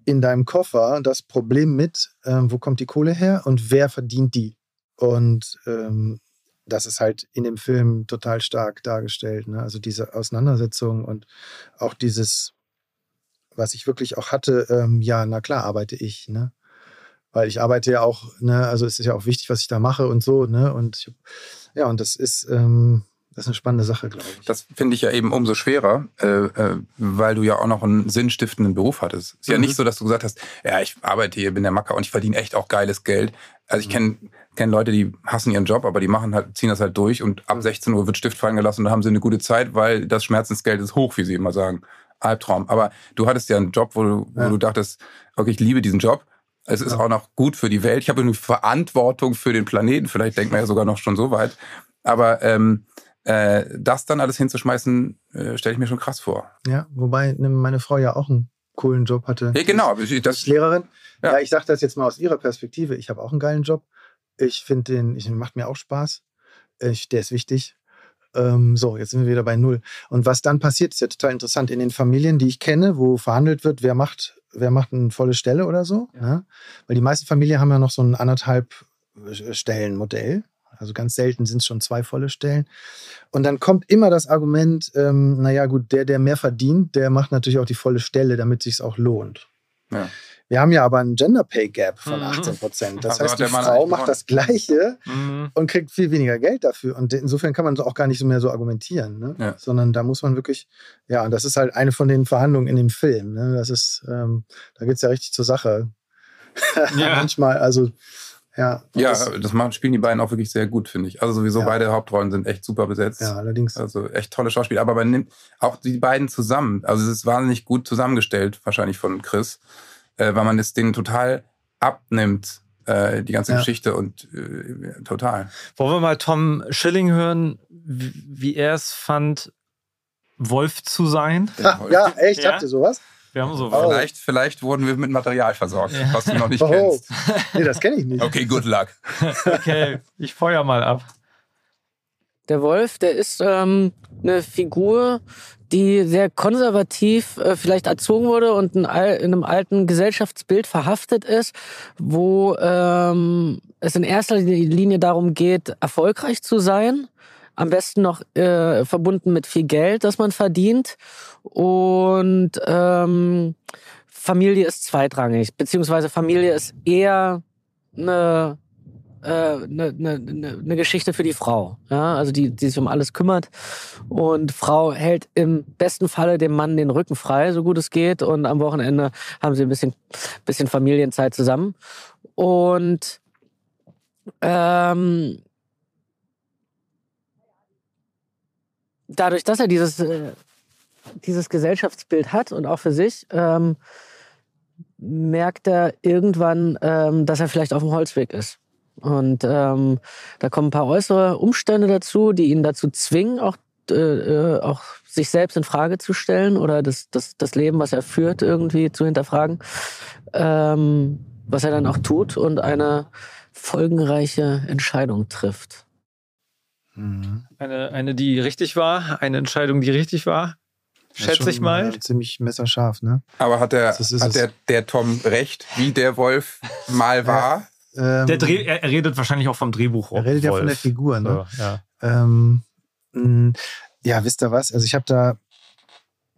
in deinem Koffer das Problem mit, ähm, wo kommt die Kohle her und wer verdient die. Und ähm, das ist halt in dem Film total stark dargestellt. Ne? Also diese Auseinandersetzung und auch dieses, was ich wirklich auch hatte, ähm, ja, na klar, arbeite ich. Ne? Weil ich arbeite ja auch, ne, also es ist ja auch wichtig, was ich da mache und so, ne? Und ja, und das ist, ähm, das ist eine spannende Sache, glaube ich. Das finde ich ja eben umso schwerer, äh, äh, weil du ja auch noch einen sinnstiftenden Beruf hattest. Es ist mhm. ja nicht so, dass du gesagt hast, ja, ich arbeite hier, bin der Macker und ich verdiene echt auch geiles Geld. Also ich mhm. kenne kenn Leute, die hassen ihren Job, aber die machen halt, ziehen das halt durch und ab 16 Uhr wird Stift fallen gelassen und dann haben sie eine gute Zeit, weil das Schmerzensgeld ist hoch, wie sie immer sagen. Albtraum. Aber du hattest ja einen Job, wo du, ja. wo du dachtest, okay, ich liebe diesen Job. Es ist ja. auch noch gut für die Welt. Ich habe eine Verantwortung für den Planeten. Vielleicht denkt man ja sogar noch schon so weit. Aber ähm, äh, das dann alles hinzuschmeißen, äh, stelle ich mir schon krass vor. Ja, wobei ne, meine Frau ja auch einen coolen Job hatte. Ja, genau. Das, das Lehrerin. Ja. ja, ich sage das jetzt mal aus ihrer Perspektive. Ich habe auch einen geilen Job. Ich finde den, ich, macht mir auch Spaß. Ich, der ist wichtig. Ähm, so, jetzt sind wir wieder bei Null. Und was dann passiert, ist ja total interessant. In den Familien, die ich kenne, wo verhandelt wird, wer macht, wer macht eine volle Stelle oder so. Ja. Ja? Weil die meisten Familien haben ja noch so ein anderthalb äh, Stellen-Modell. Also ganz selten sind es schon zwei volle Stellen. Und dann kommt immer das Argument, ähm, naja gut, der, der mehr verdient, der macht natürlich auch die volle Stelle, damit es sich auch lohnt. Ja. Wir haben ja aber einen Gender Pay Gap von 18 mhm. Prozent. Das also heißt, die Frau macht das Gleiche mhm. und kriegt viel weniger Geld dafür. Und insofern kann man auch gar nicht mehr so argumentieren, ne? ja. sondern da muss man wirklich, ja, und das ist halt eine von den Verhandlungen in dem Film. Ne? Das ist, ähm, da geht es ja richtig zur Sache. Ja. Manchmal, also ja, ja das, das machen, spielen die beiden auch wirklich sehr gut, finde ich. Also sowieso ja. beide Hauptrollen sind echt super besetzt. Ja, allerdings. Also echt tolle Schauspieler. Aber man nimmt auch die beiden zusammen. Also es ist wahnsinnig gut zusammengestellt, wahrscheinlich von Chris, äh, weil man es denen total abnimmt, äh, die ganze ja. Geschichte und äh, total. Wollen wir mal Tom Schilling hören, wie, wie er es fand, Wolf zu sein? Ja, ja echt? Habt ihr sowas? Wir haben so. Oh. Vielleicht, vielleicht wurden wir mit Material versorgt, ja. was du noch nicht oh. kennst. Nee, das kenne ich nicht. Okay, good luck. okay, ich feuer mal ab. Der Wolf, der ist ähm, eine Figur, die sehr konservativ äh, vielleicht erzogen wurde und in, all, in, einem alten Gesellschaftsbild verhaftet ist, wo ähm, es in erster Linie darum geht, erfolgreich zu sein am besten noch äh, verbunden mit viel Geld, das man verdient. Und ähm, Familie ist zweitrangig, beziehungsweise Familie ist eher eine eine, eine, eine Geschichte für die Frau, ja, also die, die sich um alles kümmert. Und Frau hält im besten Falle dem Mann den Rücken frei, so gut es geht. Und am Wochenende haben sie ein bisschen, bisschen Familienzeit zusammen. Und ähm, dadurch, dass er dieses, äh, dieses Gesellschaftsbild hat und auch für sich, ähm, merkt er irgendwann, ähm, dass er vielleicht auf dem Holzweg ist. Und ähm, da kommen ein paar äußere Umstände dazu, die ihn dazu zwingen, auch, äh, äh, auch sich selbst in Frage zu stellen oder das, das, das Leben, was er führt, irgendwie zu hinterfragen. Ähm, was er dann auch tut und eine folgenreiche Entscheidung trifft. Mhm. Eine, eine, die richtig war, eine Entscheidung, die richtig war. Schätze ich mal. Äh, ziemlich messerscharf, ne? Aber hat der, hat der, der Tom recht, wie der Wolf mal war? Ähm, der Dreh, er, er, redet wahrscheinlich auch vom Drehbuch. Er redet Wolf. ja von der Figur, ne? So, ja. Ähm, mh, ja, wisst ihr was? Also ich habe da,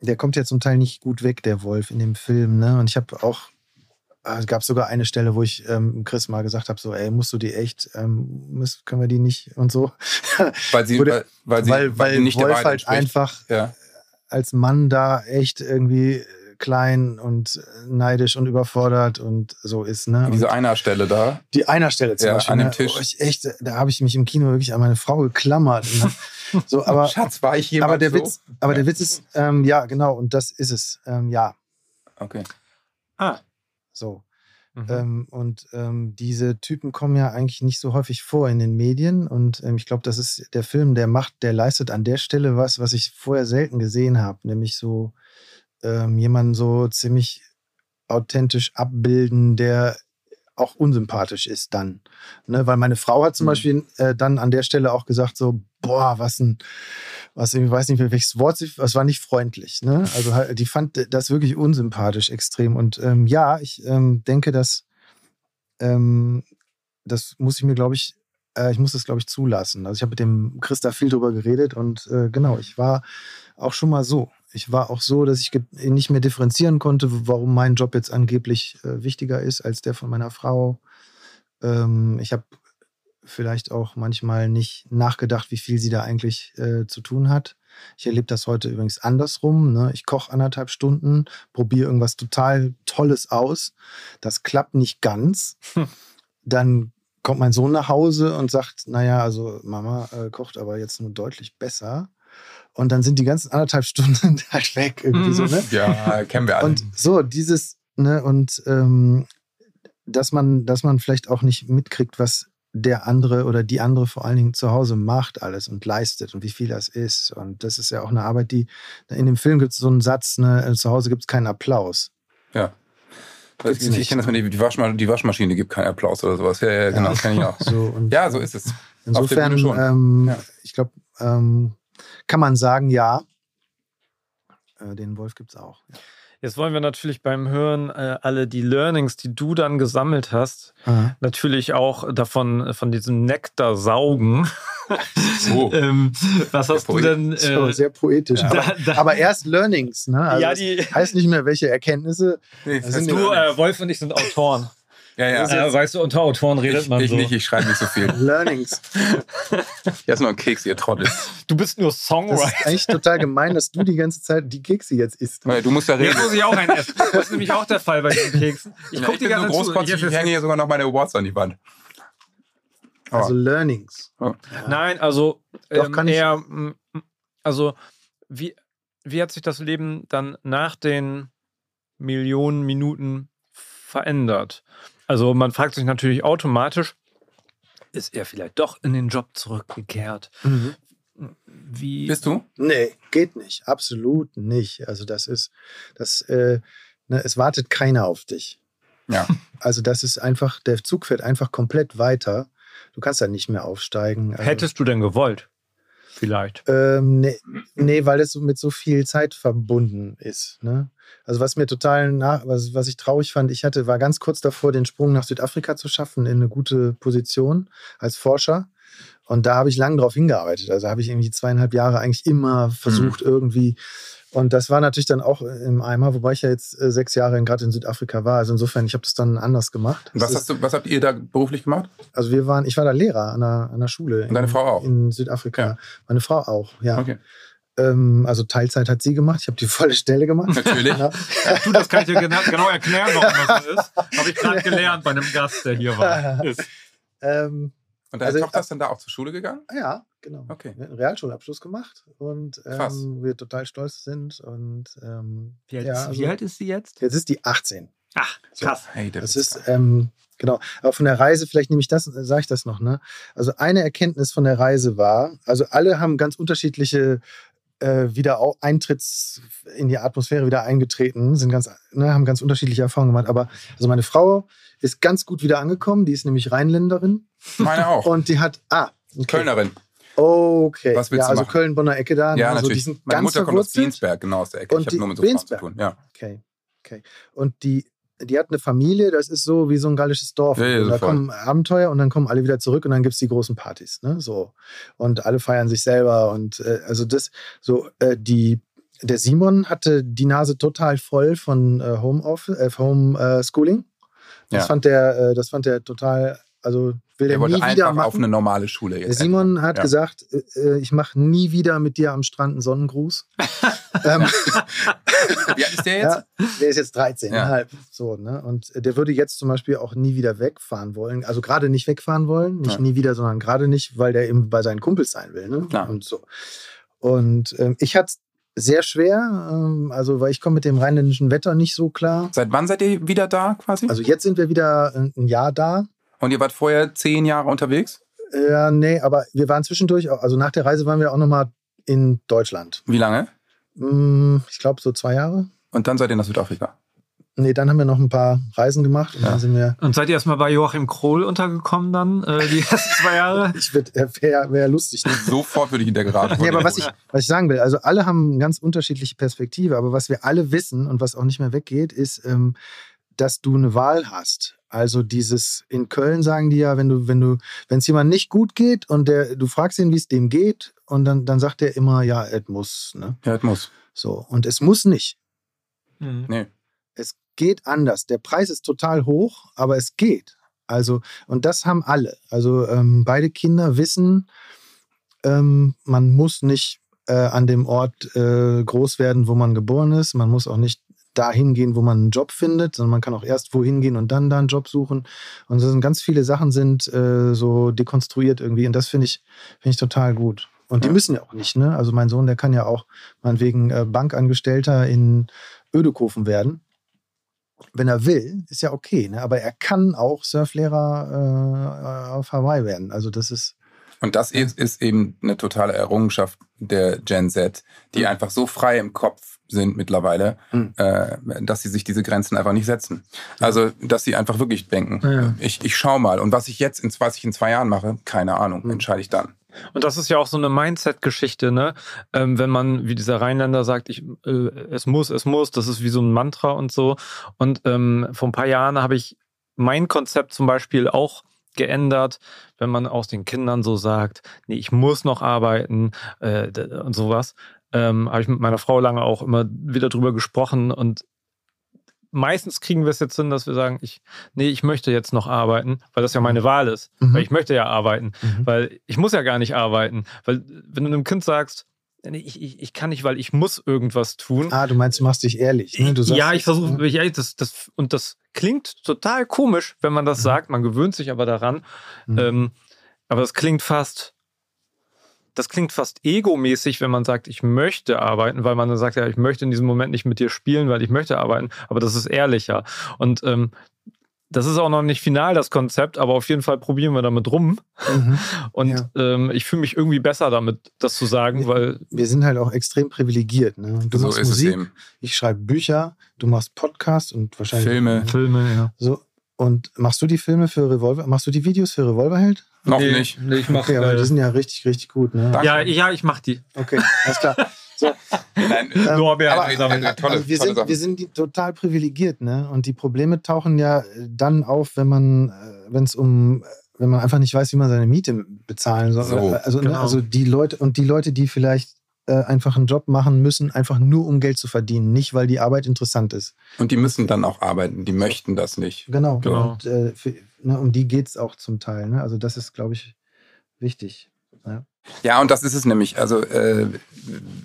der kommt ja zum Teil nicht gut weg, der Wolf in dem Film, ne? Und ich habe auch es gab sogar eine Stelle, wo ich ähm, Chris mal gesagt habe, so, ey, musst du die echt, ähm, müssen, können wir die nicht und so. Weil sie, der, weil, weil, sie, weil, weil nicht Wolf halt einfach ja. als Mann da echt irgendwie klein und neidisch und überfordert und so ist. Ne? Diese einer Stelle da. Die einer Stelle zum ja, Beispiel. An dem ne? Tisch. ich echt, da habe ich mich im Kino wirklich an meine Frau geklammert. Ne? So, aber, Schatz, war ich jemand aber der so? Witz, Aber ja. der Witz ist, ähm, ja, genau, und das ist es. Ähm, ja. Okay. Ah. So. Mhm. Ähm, und ähm, diese Typen kommen ja eigentlich nicht so häufig vor in den Medien. Und ähm, ich glaube, das ist der Film, der macht, der leistet an der Stelle was, was ich vorher selten gesehen habe, nämlich so ähm, jemanden so ziemlich authentisch abbilden, der auch unsympathisch ist dann. Ne? Weil meine Frau hat zum mhm. Beispiel äh, dann an der Stelle auch gesagt, so, boah, was ein, was ich weiß nicht welches Wort, es war nicht freundlich. Ne? Also die fand das wirklich unsympathisch extrem. Und ähm, ja, ich ähm, denke, dass ähm, das muss ich mir, glaube ich, äh, ich muss das, glaube ich, zulassen. Also ich habe mit dem Christa viel drüber geredet und äh, genau, ich war auch schon mal so. Ich war auch so, dass ich nicht mehr differenzieren konnte, warum mein Job jetzt angeblich äh, wichtiger ist als der von meiner Frau. Ähm, ich habe vielleicht auch manchmal nicht nachgedacht, wie viel sie da eigentlich äh, zu tun hat. Ich erlebe das heute übrigens andersrum. Ne? Ich koche anderthalb Stunden, probiere irgendwas total Tolles aus. Das klappt nicht ganz. Hm. Dann kommt mein Sohn nach Hause und sagt, naja, also Mama äh, kocht aber jetzt nur deutlich besser. Und dann sind die ganzen anderthalb Stunden halt weg irgendwie so, ne? Ja, kennen wir alle. Und so, dieses, ne, und ähm, dass man, dass man vielleicht auch nicht mitkriegt, was der andere oder die andere vor allen Dingen zu Hause macht alles und leistet und wie viel das ist. Und das ist ja auch eine Arbeit, die in dem Film gibt es so einen Satz, ne, zu Hause gibt es keinen Applaus. Ja. Das ich, ich kenne das mit die, Waschmaschine, die Waschmaschine gibt keinen Applaus oder sowas. Ja, ja genau, ja. das kenne ich auch. So, ja, so ist es. Insofern, ähm, ja. ich glaube, ähm, kann man sagen, ja. Äh, den Wolf gibt es auch. Ja. Jetzt wollen wir natürlich beim Hören äh, alle die Learnings, die du dann gesammelt hast, Aha. natürlich auch davon, von diesem Nektar saugen. So. ähm, was hast du denn? Äh, sehr poetisch. Aber, da, da, aber, erst Learnings, ne? Also ja, die heißt nicht mehr, welche Erkenntnisse. Nee, du, äh, Wolf und ich sind Autoren. Ja, ja. ja weißt du, unter Autoren redet ich, man ich so. nicht, ich schreibe nicht so viel. Learnings. Hier ist nur ein Keks, ihr Trottel. Du bist nur Songwriter. Das ist eigentlich total gemein, dass du die ganze Zeit die Kekse jetzt isst. Ja, du musst ja reden. Jetzt muss ich auch einen essen. Das ist nämlich auch der Fall bei den Keksen. Ich, ja, ich bin so großkotzig, ich, ich hänge hier sogar noch meine Awards an die Wand. Also Learnings. Oh. Nein, also Doch, ähm, kann eher, mm, also wie, wie hat sich das Leben dann nach den Millionen Minuten verändert? Also man fragt sich natürlich automatisch, ist er vielleicht doch in den Job zurückgekehrt? Mhm. Wie? Bist du? Nee, geht nicht. Absolut nicht. Also das ist, das, äh, ne, es wartet keiner auf dich. Ja. Also das ist einfach, der Zug fährt einfach komplett weiter. Du kannst da nicht mehr aufsteigen. Also, Hättest du denn gewollt? Vielleicht? Ähm, nee, nee, weil es mit so viel Zeit verbunden ist. Ne? Also was mir total nach, was, was ich traurig fand, ich hatte, war ganz kurz davor, den Sprung nach Südafrika zu schaffen in eine gute Position als Forscher. Und da habe ich lange drauf hingearbeitet. Also habe ich irgendwie zweieinhalb Jahre eigentlich immer versucht, mhm. irgendwie und das war natürlich dann auch im Eimer, wobei ich ja jetzt äh, sechs Jahre gerade in Südafrika war. Also insofern, ich habe das dann anders gemacht. Was, hast du, was habt ihr da beruflich gemacht? Also wir waren, ich war da Lehrer an der, an der Schule. Und deine in, Frau auch? In Südafrika. Ja. Meine Frau auch, ja. Okay. Ähm, also Teilzeit hat sie gemacht, ich habe die volle Stelle gemacht. Natürlich. Ja. Ja, du, das kann ich dir genau erklären, warum das so ist. Habe ich gerade gelernt bei einem Gast, der hier war. ähm, und deine also, Tochter ist dann da auch zur Schule gegangen? Ja, genau. Okay. Wir einen Realschulabschluss gemacht und ähm, wir total stolz sind. Und, ähm, wie, alt, ja, also, wie, alt, ist sie jetzt? Jetzt ist die 18. Ach, krass. So, hey, das ist, ähm, genau. Aber von der Reise, vielleicht nehme ich das, sage ich das noch, ne? Also eine Erkenntnis von der Reise war, also alle haben ganz unterschiedliche äh, wieder Eintritts in die Atmosphäre wieder eingetreten, sind ganz, ne, haben ganz unterschiedliche Erfahrungen gemacht. Aber also meine Frau ist ganz gut wieder angekommen, die ist nämlich Rheinländerin. Meine auch. Und die hat, ah, okay. Kölnerin. Okay. Was willst ja, also Köln-Bonner Ecke da. Ja, also natürlich. Meine Mutter kommt aus Biensberg, genau aus der Ecke. Und ich habe nur mit so Biensberg. zu tun. Ja. Okay, okay. Und die, die hat eine Familie, das ist so wie so ein gallisches Dorf. Ja, ja, da kommen Abenteuer und dann kommen alle wieder zurück und dann gibt es die großen Partys. Ne? So. Und alle feiern sich selber. Und äh, also das, so, äh, die, der Simon hatte die Nase total voll von äh, Home, Office, äh, Home äh, Schooling. Das, fand der, äh, das fand der total also will er, er wollte nie einfach wieder machen. auf eine normale Schule jetzt. Simon hat ja. gesagt, äh, äh, ich mache nie wieder mit dir am Strand einen Sonnengruß. ähm, Wie alt ist der jetzt? Ja, der ist jetzt 13,5. Ja. So, ne? Und der würde jetzt zum Beispiel auch nie wieder wegfahren wollen. Also gerade nicht wegfahren wollen, nicht nie wieder, sondern gerade nicht, weil der eben bei seinen Kumpels sein will. Ne? Und so. Und ähm, ich hatte sehr schwer, ähm, also weil ich komme mit dem rheinländischen Wetter nicht so klar. Seit wann seid ihr wieder da quasi? Also jetzt sind wir wieder ein Jahr da. Und ihr wart vorher zehn Jahre unterwegs? Ja, nee, aber wir waren zwischendurch, also nach der Reise waren wir auch nochmal in Deutschland. Wie lange? Hm, ich glaube so zwei Jahre. Und dann seid ihr nach Südafrika? nee, dann haben wir noch ein paar Reisen gemacht und ja. dann sind wir. Und seid ihr erstmal bei Joachim Krohl untergekommen dann, äh, die ersten zwei Jahre? ich wäre wär lustig. Ne? Sofort würde ich in der Garage. nee, aber was ich, was ich sagen will, also alle haben eine ganz unterschiedliche Perspektive, aber was wir alle wissen und was auch nicht mehr weggeht, ist, ähm, dass du eine Wahl hast. Also dieses in Köln sagen die ja, wenn du, wenn du, wenn es jemand nicht gut geht und der, du fragst ihn, wie es dem geht, und dann, dann sagt er immer, ja, es muss. Ne? Ja, es muss. So, und es muss nicht. Mhm. Nee. Es geht anders. Der Preis ist total hoch, aber es geht. Also, und das haben alle. Also ähm, beide Kinder wissen, ähm, man muss nicht äh, an dem Ort äh, groß werden, wo man geboren ist. Man muss auch nicht dahin gehen, wo man einen Job findet, sondern man kann auch erst wohin gehen und dann da einen Job suchen. Und so sind ganz viele Sachen sind äh, so dekonstruiert irgendwie. Und das finde ich, finde ich total gut. Und die ja. müssen ja auch nicht, ne? Also mein Sohn, der kann ja auch meinetwegen äh, Bankangestellter in Ödekofen werden. Wenn er will, ist ja okay, ne? Aber er kann auch Surflehrer äh, auf Hawaii werden. Also das ist. Und das ist, ist eben eine totale Errungenschaft der Gen Z, die mhm. einfach so frei im Kopf sind mittlerweile, mhm. äh, dass sie sich diese Grenzen einfach nicht setzen. Also, dass sie einfach wirklich denken, ja. ich, ich schau mal. Und was ich jetzt in, was ich in zwei Jahren mache, keine Ahnung, mhm. entscheide ich dann. Und das ist ja auch so eine Mindset-Geschichte, ne? Ähm, wenn man, wie dieser Rheinländer sagt, ich, äh, es muss, es muss, das ist wie so ein Mantra und so. Und ähm, vor ein paar Jahren habe ich mein Konzept zum Beispiel auch geändert, wenn man aus den Kindern so sagt, nee, ich muss noch arbeiten äh, und sowas. Ähm, habe ich mit meiner Frau lange auch immer wieder drüber gesprochen und meistens kriegen wir es jetzt hin, dass wir sagen, ich, nee, ich möchte jetzt noch arbeiten, weil das ja meine Wahl ist. Mhm. Weil ich möchte ja arbeiten. Mhm. Weil ich muss ja gar nicht arbeiten. Weil wenn du einem Kind sagst, ich, ich, ich kann nicht, weil ich muss irgendwas tun. Ah, du meinst, du machst dich ehrlich. Ne? Sagst, ja, ich versuche mich ehrlich. Das, das, und das klingt total komisch, wenn man das mhm. sagt. Man gewöhnt sich aber daran. Mhm. Ähm, aber das klingt fast, das klingt fast egomäßig, wenn man sagt, ich möchte arbeiten, weil man dann sagt, ja, ich möchte in diesem Moment nicht mit dir spielen, weil ich möchte arbeiten. Aber das ist ehrlicher. Und ähm, das ist auch noch nicht final, das Konzept, aber auf jeden Fall probieren wir damit rum. Mhm. Und ja. ähm, ich fühle mich irgendwie besser damit, das zu sagen, wir, weil. Wir sind halt auch extrem privilegiert. Ne? Du so machst Musik, ich schreibe Bücher, du machst Podcasts und wahrscheinlich. Filme. Filme, ja. So. Und machst du die Filme für Revolver? Machst du die Videos für Revolverheld? Noch nee, nicht. Nee, ich mach, okay, aber die sind ja richtig, richtig gut. Ne? Ja, ja, ich mach die. Okay, alles klar. So. Nein, ähm, aber, aber, tolle, also wir, tolle sind, wir sind die total privilegiert, ne? Und die Probleme tauchen ja dann auf, wenn man, äh, wenn es um, wenn man einfach nicht weiß, wie man seine Miete bezahlen soll. So, also, ne, genau. ne, also die Leute und die Leute, die vielleicht äh, einfach einen Job machen müssen, einfach nur um Geld zu verdienen, nicht weil die Arbeit interessant ist. Und die müssen dann auch arbeiten, die möchten das nicht. Genau. genau. Und, äh, für, ne, um die geht es auch zum Teil. Ne? Also das ist, glaube ich, wichtig. Ja. Ja, und das ist es nämlich. Also äh,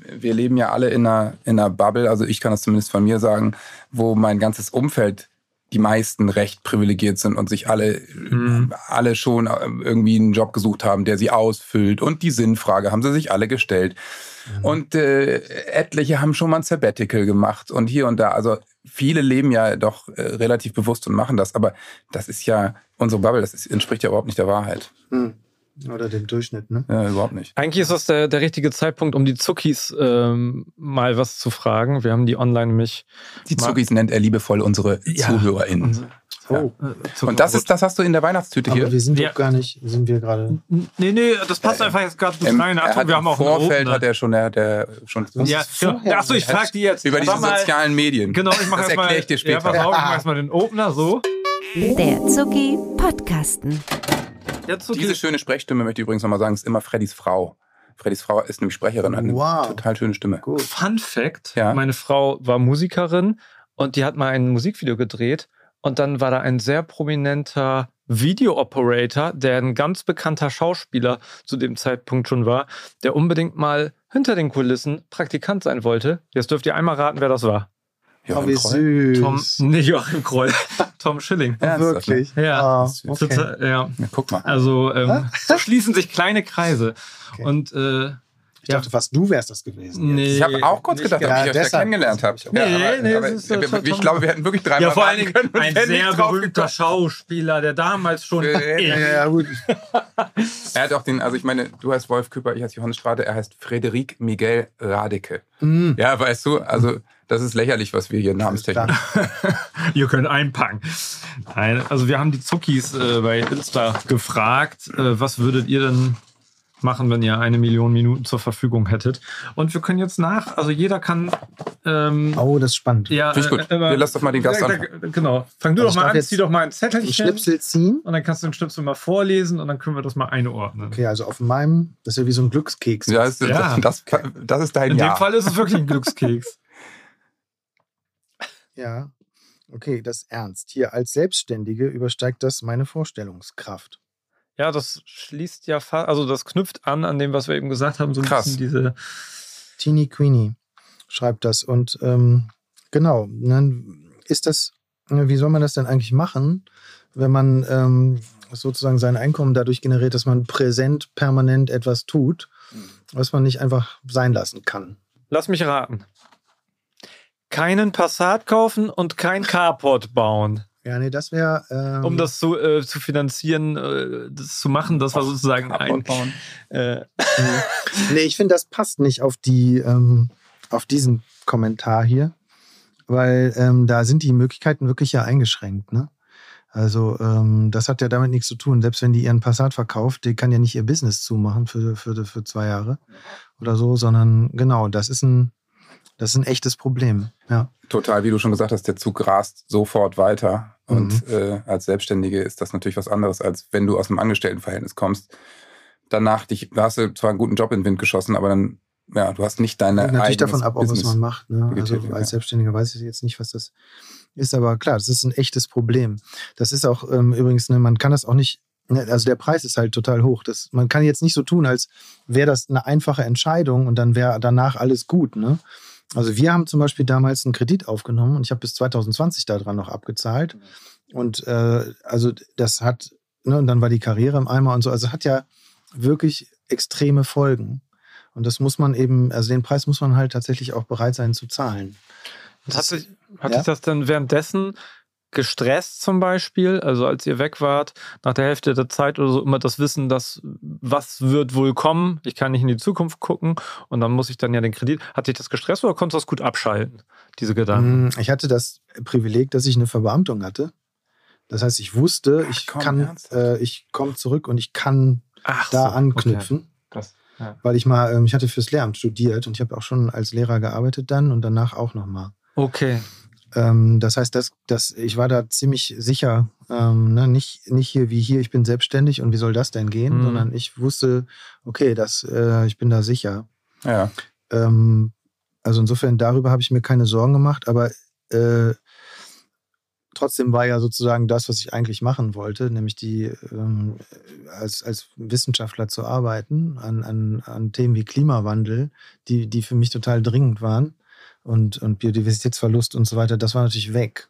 wir leben ja alle in einer, in einer Bubble, also ich kann das zumindest von mir sagen, wo mein ganzes Umfeld die meisten recht privilegiert sind und sich alle, mhm. alle schon irgendwie einen Job gesucht haben, der sie ausfüllt. Und die Sinnfrage haben sie sich alle gestellt. Mhm. Und äh, etliche haben schon mal ein Sabbatical gemacht und hier und da. Also viele leben ja doch äh, relativ bewusst und machen das. Aber das ist ja unsere Bubble, das ist, entspricht ja überhaupt nicht der Wahrheit. Mhm. Oder dem Durchschnitt, ne? Ja, überhaupt nicht. Eigentlich ist das der, der richtige Zeitpunkt, um die Zuckis ähm, mal was zu fragen. Wir haben die online mich. Die Zuckis nennt er liebevoll unsere ja, ZuhörerInnen. Unsere Oh. Ja. Und das ist, das hast du in der Weihnachtstüte Aber hier. wir sind ja. doch gar nicht, sind wir gerade. Nee, nee, das passt äh, einfach jetzt gerade gut rein. Achtung, wir haben auch Vorfeld hat er schon, der, der schon. Ja, ja. Achso, ich frag die jetzt. Über diese sozialen Medien. Genau, ich mache erstmal. erkläre ich dir später. Ja, pass auf, ich mach erstmal den Opener so. Der Zucki Podcasten. Diese schöne Sprechstimme möchte ich übrigens nochmal sagen, ist immer Freddys Frau. Freddys Frau ist nämlich Sprecherin, hat eine wow. total schöne Stimme. Gut. Fun Fact: ja. Meine Frau war Musikerin und die hat mal ein Musikvideo gedreht und dann war da ein sehr prominenter Video-Operator, der ein ganz bekannter Schauspieler zu dem Zeitpunkt schon war, der unbedingt mal hinter den Kulissen Praktikant sein wollte. Jetzt dürft ihr einmal raten, wer das war. Joachim oh, wie Kroll? süß. Tom, nee, Joachim Kroll. Tom Schilling. Ja, wirklich? Ja. Oh, okay. Total, ja. ja. Guck mal. Also ähm, so schließen sich kleine Kreise. Okay. Und äh, ich dachte fast, du wärst das gewesen. Nee, ich habe auch kurz gedacht, ob ich euch da kennengelernt habe. Nee, ja, nee, aber, ist, aber ich glaube, wir hätten wirklich dreimal Ja, vor allen Dingen ein sehr berühmter Schauspieler, der damals schon... ja, ja, gut. er hat auch den, also ich meine, du heißt Wolf Küpper, ich heiße Johannes Strate, er heißt Frederik Miguel Radeke. Mhm. Ja, weißt du, also Das ist lächerlich, was wir hier namenstechnisch. Ihr könnt einpacken. Nein, also wir haben die Zuckis äh, bei Insta gefragt, äh, was würdet ihr denn machen, wenn ihr eine Million Minuten zur Verfügung hättet. Und wir können jetzt nach, also jeder kann. Ähm, oh, das ist spannend. Ja, Finde ich gut. Äh, wir lassen doch mal den Gast an. Genau. Fang du also doch mal an, zieh doch mal ein Zettelchen. Schnipsel ziehen. Und dann kannst du den Schnipsel mal vorlesen und dann können wir das mal einordnen. Okay, also auf meinem, das ist ja wie so ein Glückskeks. Ja, das, ja. das, das, das ist dein In Jahr. dem Fall ist es wirklich ein Glückskeks. ja. Okay, das ist ernst. Hier als Selbstständige übersteigt das meine Vorstellungskraft. Ja, das schließt ja fast, also das knüpft an an dem, was wir eben gesagt haben, so ein Krass. bisschen diese. Teeny Queenie schreibt das. Und ähm, genau, dann ist das, wie soll man das denn eigentlich machen, wenn man ähm, sozusagen sein Einkommen dadurch generiert, dass man präsent, permanent etwas tut, was man nicht einfach sein lassen kann? Lass mich raten. Keinen Passat kaufen und kein Carport bauen. Ja, nee, das wäre. Ähm, um das zu, äh, zu finanzieren, äh, das zu machen, das war sozusagen ein. Äh, nee, ich finde, das passt nicht auf die, ähm, auf diesen Kommentar hier, weil ähm, da sind die Möglichkeiten wirklich ja eingeschränkt, ne? Also ähm, das hat ja damit nichts zu tun. Selbst wenn die ihren Passat verkauft, die kann ja nicht ihr Business zumachen für, für, für zwei Jahre oder so, sondern genau, das ist ein, das ist ein echtes Problem. Ja. Total, wie du schon gesagt hast, der Zug rast sofort weiter. Und mhm. äh, als Selbstständige ist das natürlich was anderes, als wenn du aus einem Angestelltenverhältnis kommst. Danach dich, da hast du zwar einen guten Job in den Wind geschossen, aber dann, ja, du hast nicht deine. Natürlich davon ab, auch was man macht. Ne? Also als Selbstständiger weiß ich jetzt nicht, was das ist, aber klar, das ist ein echtes Problem. Das ist auch ähm, übrigens, ne, man kann das auch nicht ne, also der Preis ist halt total hoch. Das, man kann jetzt nicht so tun, als wäre das eine einfache Entscheidung und dann wäre danach alles gut. Ne? Also wir haben zum Beispiel damals einen Kredit aufgenommen und ich habe bis 2020 daran noch abgezahlt. Und äh, also das hat, ne, und dann war die Karriere im Eimer und so. Also hat ja wirklich extreme Folgen. Und das muss man eben, also den Preis muss man halt tatsächlich auch bereit sein zu zahlen. Das, hat sich, hat ja? sich das dann währenddessen gestresst zum Beispiel, also als ihr weg wart, nach der Hälfte der Zeit oder so, immer das Wissen, dass was wird wohl kommen, ich kann nicht in die Zukunft gucken und dann muss ich dann ja den Kredit. Hat dich das gestresst oder konntest du das gut abschalten, diese Gedanken? Mm, ich hatte das Privileg, dass ich eine Verbeamtung hatte. Das heißt, ich wusste, ich Ach, komm, kann, äh, ich komme zurück und ich kann Ach, da so, anknüpfen. Okay. Krass. Ja. Weil ich mal, ähm, ich hatte fürs Lehramt studiert und ich habe auch schon als Lehrer gearbeitet dann und danach auch nochmal. Okay. Ähm, das heißt, das, das, ich war da ziemlich sicher, ähm, ne? nicht, nicht hier wie hier, ich bin selbstständig und wie soll das denn gehen, mhm. sondern ich wusste, okay, das, äh, ich bin da sicher. Ja. Ähm, also insofern darüber habe ich mir keine Sorgen gemacht, aber äh, trotzdem war ja sozusagen das, was ich eigentlich machen wollte, nämlich die ähm, als, als Wissenschaftler zu arbeiten an, an, an Themen wie Klimawandel, die, die für mich total dringend waren und, und Biodiversitätsverlust und so weiter, das war natürlich weg.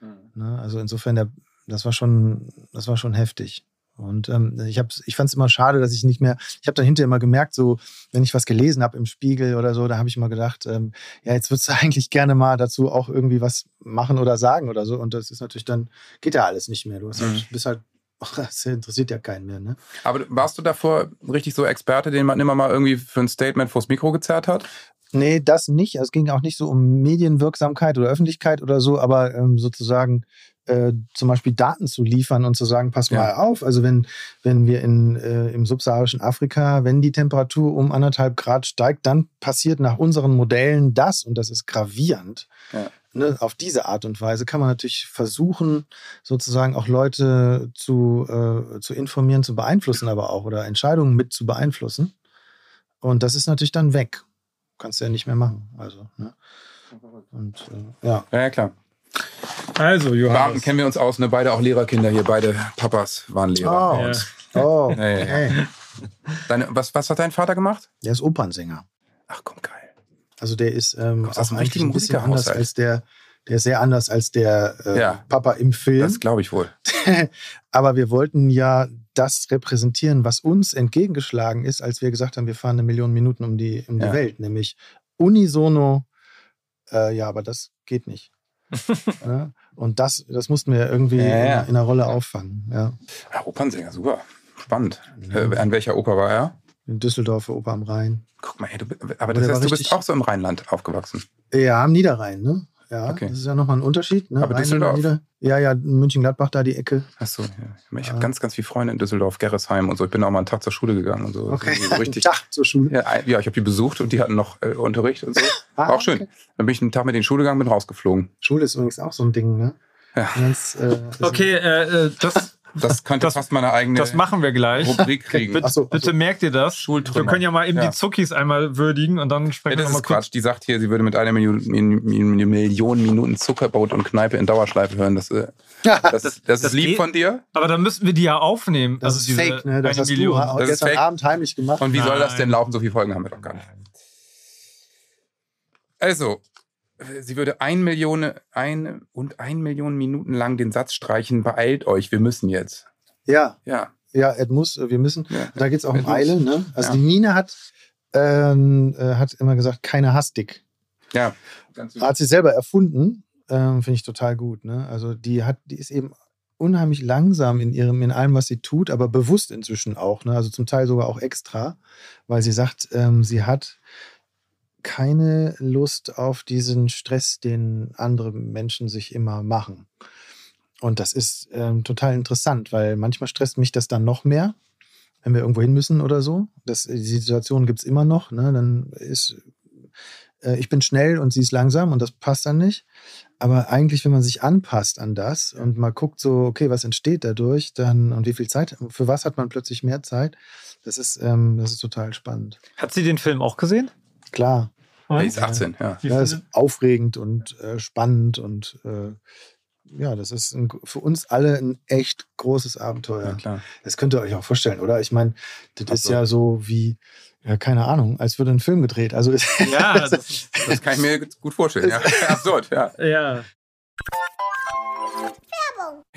Mhm. Ne? Also insofern, der, das war schon, das war schon heftig. Und ähm, ich, ich fand es immer schade, dass ich nicht mehr, ich habe dann hinterher immer gemerkt, so, wenn ich was gelesen habe im Spiegel oder so, da habe ich immer gedacht, ähm, ja, jetzt würdest du eigentlich gerne mal dazu auch irgendwie was machen oder sagen oder so. Und das ist natürlich dann, geht ja alles nicht mehr. Du halt, mhm. bist halt, das interessiert ja keinen mehr. Ne? Aber warst du davor richtig so Experte, den man immer mal irgendwie für ein Statement vors Mikro gezerrt hat? Nee, das nicht. Es ging auch nicht so um Medienwirksamkeit oder Öffentlichkeit oder so, aber ähm, sozusagen äh, zum Beispiel Daten zu liefern und zu sagen, pass mal auf, also wenn, wenn wir in, äh, im subsaharischen Afrika, wenn die Temperatur um anderthalb Grad steigt, dann passiert nach unseren Modellen das und das ist gravierend. Ja. Ne, auf diese Art und Weise kann man natürlich versuchen, sozusagen auch Leute zu, äh, zu informieren, zu beeinflussen, aber auch oder Entscheidungen mit zu beeinflussen. Und das ist natürlich dann weg kannst du ja nicht mehr machen. Also, ne? Und äh, ja. Ja, klar. Also, Johannes. Beamten kennen wir uns aus, ne? Beide auch Lehrerkinder hier, beide Papas waren Lehrer. Oh, ja. oh. hey, hey. Deine, was, was hat dein Vater gemacht? Der ist Opernsänger. Ach komm, geil. Also der ist ähm, auch eigentlich ein bisschen anders als der, der ist sehr anders als der äh, ja, Papa im Film. Das glaube ich wohl. Aber wir wollten ja das repräsentieren, was uns entgegengeschlagen ist, als wir gesagt haben, wir fahren eine Million Minuten um die, um die ja. Welt, nämlich unisono, äh, ja, aber das geht nicht. ja? Und das, das mussten wir irgendwie ja, in, in, einer Rolle auffangen. Ja. ja Opernsänger, super. Spannend. Äh, an welcher Oper war er? In Düsseldorfer Oper am Rhein. Guck mal, hey, du, aber, aber das heißt, du bist auch so im Rheinland aufgewachsen. Ja, am Niederrhein, ne? Ja, okay. das ist ja nochmal ein Unterschied. Ne? Aber Düsseldorf? Nieder ja, ja, München-Gladbach, da die Ecke. Achso, ja. Ich habe ganz, ganz viele Freunde in Düsseldorf, Gerresheim und so. Ich bin auch mal einen Tag zur Schule gegangen und so. Okay, so richtig, einen Tag zur Schule? Ja, ja ich habe die besucht und die hatten noch äh, Unterricht und so. ah, auch schön. Okay. Dann bin ich einen Tag mit den Schule gegangen, bin rausgeflogen. Schule ist übrigens auch so ein Ding, ne? Ja. Ganz, äh, okay, äh, äh das das könnte das, fast meine eigene Das machen wir gleich. Rubrik kriegen. bitte, so, bitte merkt ihr das. Wir können ja mal eben ja. die Zuckis einmal würdigen und dann sprechen ja, wir mal kurz. Quatsch. Die sagt hier, sie würde mit einer Million, Million Minuten Zuckerbrot und Kneipe in Dauerschleife hören. Das, äh, das, das, das, das ist lieb geht, von dir. Aber dann müssten wir die ja aufnehmen. Das also ist fake, ne? Das hast Million. du das gestern Abend heimlich gemacht. Und wie Nein. soll das denn laufen? So viele Folgen haben wir doch gar nicht. Also, sie würde ein Million, ein und ein Million Minuten lang den Satz streichen, beeilt euch, wir müssen jetzt. Ja. Ja. Ja, Ed muss, wir müssen. Ja. Da geht es auch um Eile. Ne? Also ja. die Nina hat, ähm, äh, hat immer gesagt, keine Hastig. Ja. Hat sie selber erfunden. Ähm, Finde ich total gut. Ne? Also die hat, die ist eben unheimlich langsam in ihrem, in allem, was sie tut, aber bewusst inzwischen auch. Ne? Also zum Teil sogar auch extra, weil sie sagt, ähm, sie hat keine Lust auf diesen Stress, den andere Menschen sich immer machen. Und das ist ähm, total interessant, weil manchmal stresst mich das dann noch mehr, wenn wir irgendwo hin müssen oder so. Das, die Situation gibt es immer noch. Ne? Dann ist, äh, ich bin schnell und sie ist langsam und das passt dann nicht. Aber eigentlich, wenn man sich anpasst an das und mal guckt, so, okay, was entsteht dadurch, dann und wie viel Zeit, für was hat man plötzlich mehr Zeit, das ist, ähm, das ist total spannend. Hat sie den Film auch gesehen? Klar. Er ist 18, ja. Ja, ist aufregend und äh, spannend und äh, ja, das ist ein, für uns alle ein echt großes Abenteuer. Ja, klar. Das könnt ihr euch auch vorstellen, oder? Ich meine, das Ach ist ja so wie, ja, keine Ahnung, als würde ein Film gedreht. Also ja, das, das kann ich mir gut vorstellen. Ja. Absurd, ja. Ja.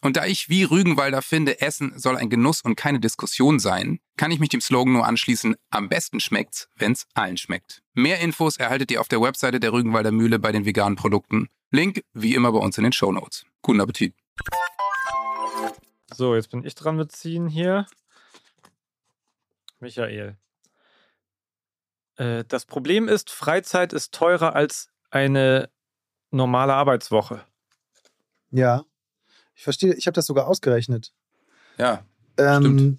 Und da ich wie Rügenwalder finde, Essen soll ein Genuss und keine Diskussion sein, kann ich mich dem Slogan nur anschließen, am besten schmeckt's, wenn's allen schmeckt. Mehr Infos erhaltet ihr auf der Webseite der Rügenwalder Mühle bei den veganen Produkten. Link wie immer bei uns in den Show Notes. Guten Appetit. So, jetzt bin ich dran mit ziehen hier. Michael. Äh, das Problem ist, Freizeit ist teurer als eine normale Arbeitswoche. Ja. Ich verstehe, ich habe das sogar ausgerechnet. Ja. Ähm, stimmt.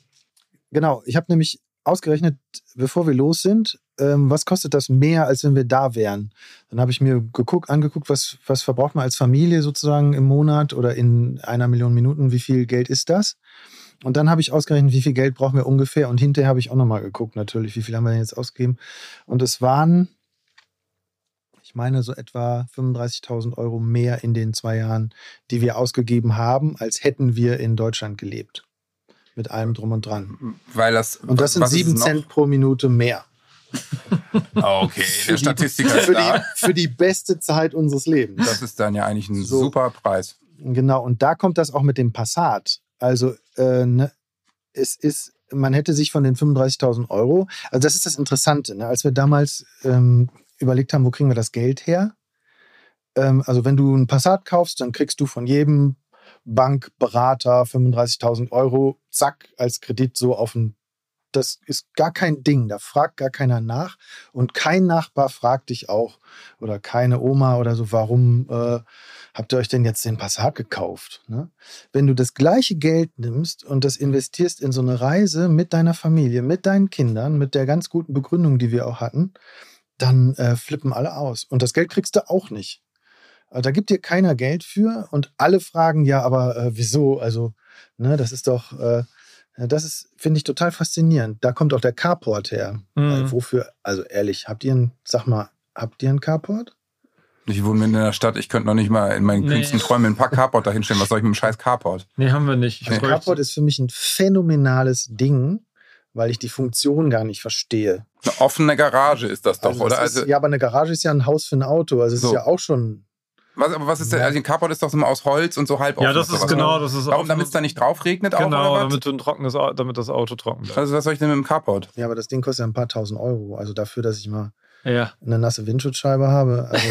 Genau, ich habe nämlich ausgerechnet, bevor wir los sind, ähm, was kostet das mehr, als wenn wir da wären? Dann habe ich mir geguckt, angeguckt, was, was verbraucht man als Familie sozusagen im Monat oder in einer Million Minuten, wie viel Geld ist das? Und dann habe ich ausgerechnet, wie viel Geld brauchen wir ungefähr. Und hinterher habe ich auch nochmal geguckt, natürlich, wie viel haben wir denn jetzt ausgegeben. Und es waren ich meine so etwa 35.000 Euro mehr in den zwei Jahren, die wir ausgegeben haben, als hätten wir in Deutschland gelebt. Mit allem drum und dran. Weil das, und das sind sieben Cent pro Minute mehr. Ah, okay, der Statistiker ist für da. Die, für die beste Zeit unseres Lebens. Das ist dann ja eigentlich ein so, super Preis. Genau, und da kommt das auch mit dem Passat. Also, äh, ne, es ist, man hätte sich von den 35.000 Euro, also das ist das Interessante, ne? als wir damals ähm, überlegt haben, wo kriegen wir das Geld her? Ähm, also wenn du ein Passat kaufst, dann kriegst du von jedem Bankberater 35.000 Euro, zack, als Kredit so auf ein das ist gar kein Ding, da fragt gar keiner nach und kein Nachbar fragt dich auch oder keine Oma oder so, warum äh, habt ihr euch denn jetzt den Passat gekauft? Ne? Wenn du das gleiche Geld nimmst und das investierst in so eine Reise mit deiner Familie, mit deinen Kindern, mit der ganz guten Begründung, die wir auch hatten, dann äh, flippen alle aus. Und das Geld kriegst du auch nicht. Äh, da gibt dir keiner Geld für und alle fragen ja, aber äh, wieso? Also, ne, das ist doch, äh, das ist, finde ich, total faszinierend. Da kommt auch der Carport her. Mhm. wofür, also ehrlich, habt ihr einen, sag mal, habt ihr einen Carport? Ich wohne in der Stadt, ich könnte noch nicht mal in meinen nee. kühnsten Träumen ein paar Carport dahinstellen. Was soll ich mit dem scheiß Carport? Nee, haben wir nicht. Also Carport ist für mich ein phänomenales Ding, weil ich die Funktion gar nicht verstehe. Eine offene Garage ist das doch, also oder? Ist, also, ja, aber eine Garage ist ja ein Haus für ein Auto. Also es so. ist ja auch schon was, aber was ist der? Also ein Carport ist doch so aus Holz und so halb offen. Ja, das ist genau, das ist Warum, damit es da nicht drauf regnet Genau, auch, damit, du ein trockenes, damit das Auto trocken bleibt. Also was soll ich denn mit dem Carport? Ja, aber das Ding kostet ja ein paar tausend Euro. Also dafür, dass ich mal ja. eine nasse Windschutzscheibe habe. Also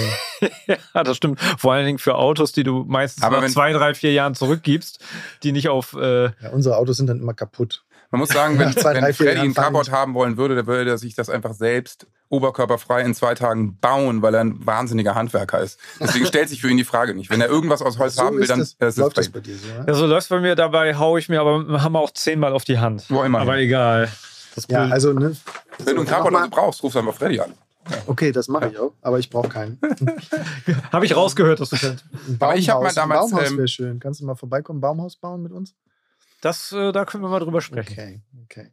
ja, das stimmt. Vor allen Dingen für Autos, die du meistens aber nach zwei, drei, vier Jahren zurückgibst, die nicht auf. Äh ja, unsere Autos sind dann immer kaputt. Man muss sagen, wenn, zwei, wenn Freddy ein Carport haben wollen würde, dann würde er sich das einfach selbst oberkörperfrei in zwei Tagen bauen, weil er ein wahnsinniger Handwerker ist. Deswegen stellt sich für ihn die Frage nicht. Wenn er irgendwas aus Holz so haben will, dann das, ist läuft das bei dir so. Ja? ja, so läuft bei mir. Dabei haue ich mir aber haben wir auch zehnmal auf die Hand. Wo immer. Aber egal. ja, also ne, wenn du einen Carport also brauchst, rufst du einfach Freddy an. Okay, das mache ich auch, aber ich brauche keinen. habe ich rausgehört, dass du kennst. Ein Baumhaus, ich mal damals, ein Baumhaus ähm, wäre schön. Kannst du mal vorbeikommen, Baumhaus bauen mit uns? Das, äh, da können wir mal drüber sprechen. Okay, okay.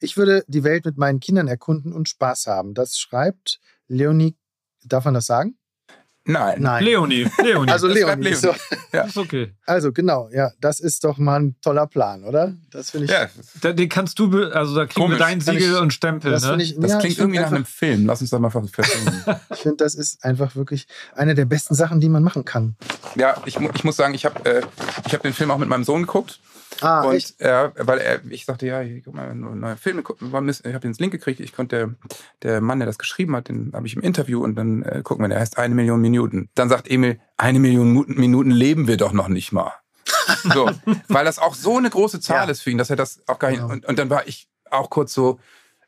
Ich würde die Welt mit meinen Kindern erkunden und Spaß haben. Das schreibt Leonie. Darf man das sagen? Nein. Nein. Leonie. Leonie. Also Leonie. Leonie. So. Ja. Ist okay. Also genau, ja, das ist doch mal ein toller Plan, oder? Das finde ich. Ja. Da, den kannst du, also da kriegen Komisch. wir dein Siegel ich, und Stempel. Das, ne? ich, das ja, klingt irgendwie nach einem Film. Lass uns da mal verstehen. ich finde, das ist einfach wirklich eine der besten Sachen, die man machen kann. Ja, ich, ich muss sagen, ich habe äh, hab den Film auch mit meinem Sohn geguckt. Ah, und echt? Äh, weil er, ich sagte, ja, hier, guck mal, neue Filme, ich habe den Link gekriegt, ich konnte, der, der Mann, der das geschrieben hat, den habe ich im Interview und dann äh, gucken wir, der heißt eine Million Minuten. Dann sagt Emil, eine Million Minuten leben wir doch noch nicht mal. so, weil das auch so eine große Zahl ja. ist für ihn, dass er das auch gar nicht, genau. und, und dann war ich auch kurz so,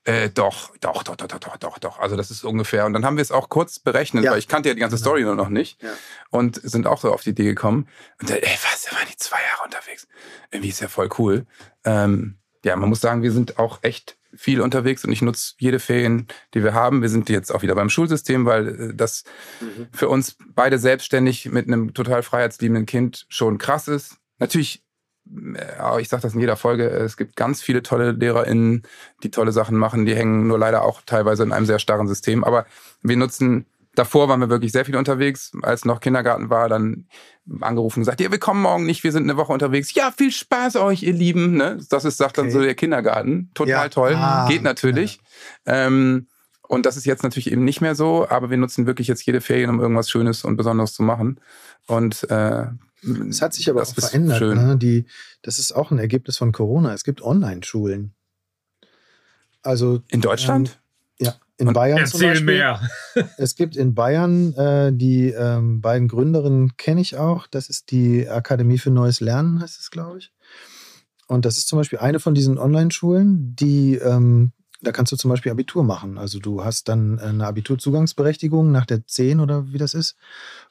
äh, doch, doch, doch, doch, doch, doch, doch. Also das ist ungefähr. Und dann haben wir es auch kurz berechnet, ja. weil ich kannte ja die ganze. Story nur noch nicht. Ja. Und sind auch so auf die Idee gekommen. Und dann, ey, was, da waren die zwei Jahre unterwegs. Irgendwie ist ja voll cool. Ähm, ja, man muss sagen, wir sind auch echt viel unterwegs und ich nutze jede Ferien, die wir haben. Wir sind jetzt auch wieder beim Schulsystem, weil äh, das mhm. für uns beide selbstständig mit einem total freiheitsliebenden Kind schon krass ist. Natürlich ich sage das in jeder Folge, es gibt ganz viele tolle LehrerInnen, die tolle Sachen machen, die hängen nur leider auch teilweise in einem sehr starren System. Aber wir nutzen, davor waren wir wirklich sehr viel unterwegs. Als noch Kindergarten war, dann angerufen und gesagt, ja, wir kommen morgen nicht, wir sind eine Woche unterwegs. Ja, viel Spaß euch, ihr Lieben. Ne? Das ist, sagt okay. dann so der Kindergarten. Total ja. toll. Ah, Geht natürlich. Ja. Ähm, und das ist jetzt natürlich eben nicht mehr so, aber wir nutzen wirklich jetzt jede Ferien, um irgendwas Schönes und Besonderes zu machen. Und äh, es hat sich aber auch verändert. Ne? Die, das ist auch ein Ergebnis von Corona. Es gibt Online-Schulen. Also in Deutschland? Ähm, ja, in Und Bayern zum Beispiel. mehr. es gibt in Bayern äh, die ähm, beiden Gründerinnen kenne ich auch. Das ist die Akademie für Neues Lernen, heißt es, glaube ich. Und das ist zum Beispiel eine von diesen Online-Schulen, die ähm, da kannst du zum Beispiel Abitur machen. Also du hast dann eine Abiturzugangsberechtigung nach der 10 oder wie das ist.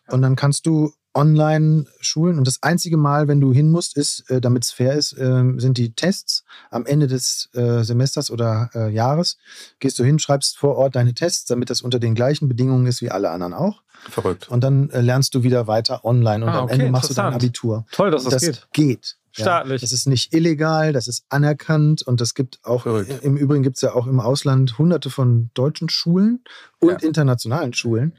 Und dann kannst du Online-Schulen. Und das einzige Mal, wenn du hin musst, ist, äh, damit es fair ist, äh, sind die Tests am Ende des äh, Semesters oder äh, Jahres. Gehst du hin, schreibst vor Ort deine Tests, damit das unter den gleichen Bedingungen ist wie alle anderen auch. Verrückt. Und dann äh, lernst du wieder weiter online und ah, am Ende machst du dein Abitur. Toll, dass das, das geht. geht. Staatlich. Ja, das ist nicht illegal, das ist anerkannt und das gibt auch, Verrückt. im Übrigen gibt es ja auch im Ausland hunderte von deutschen Schulen und ja. internationalen Schulen.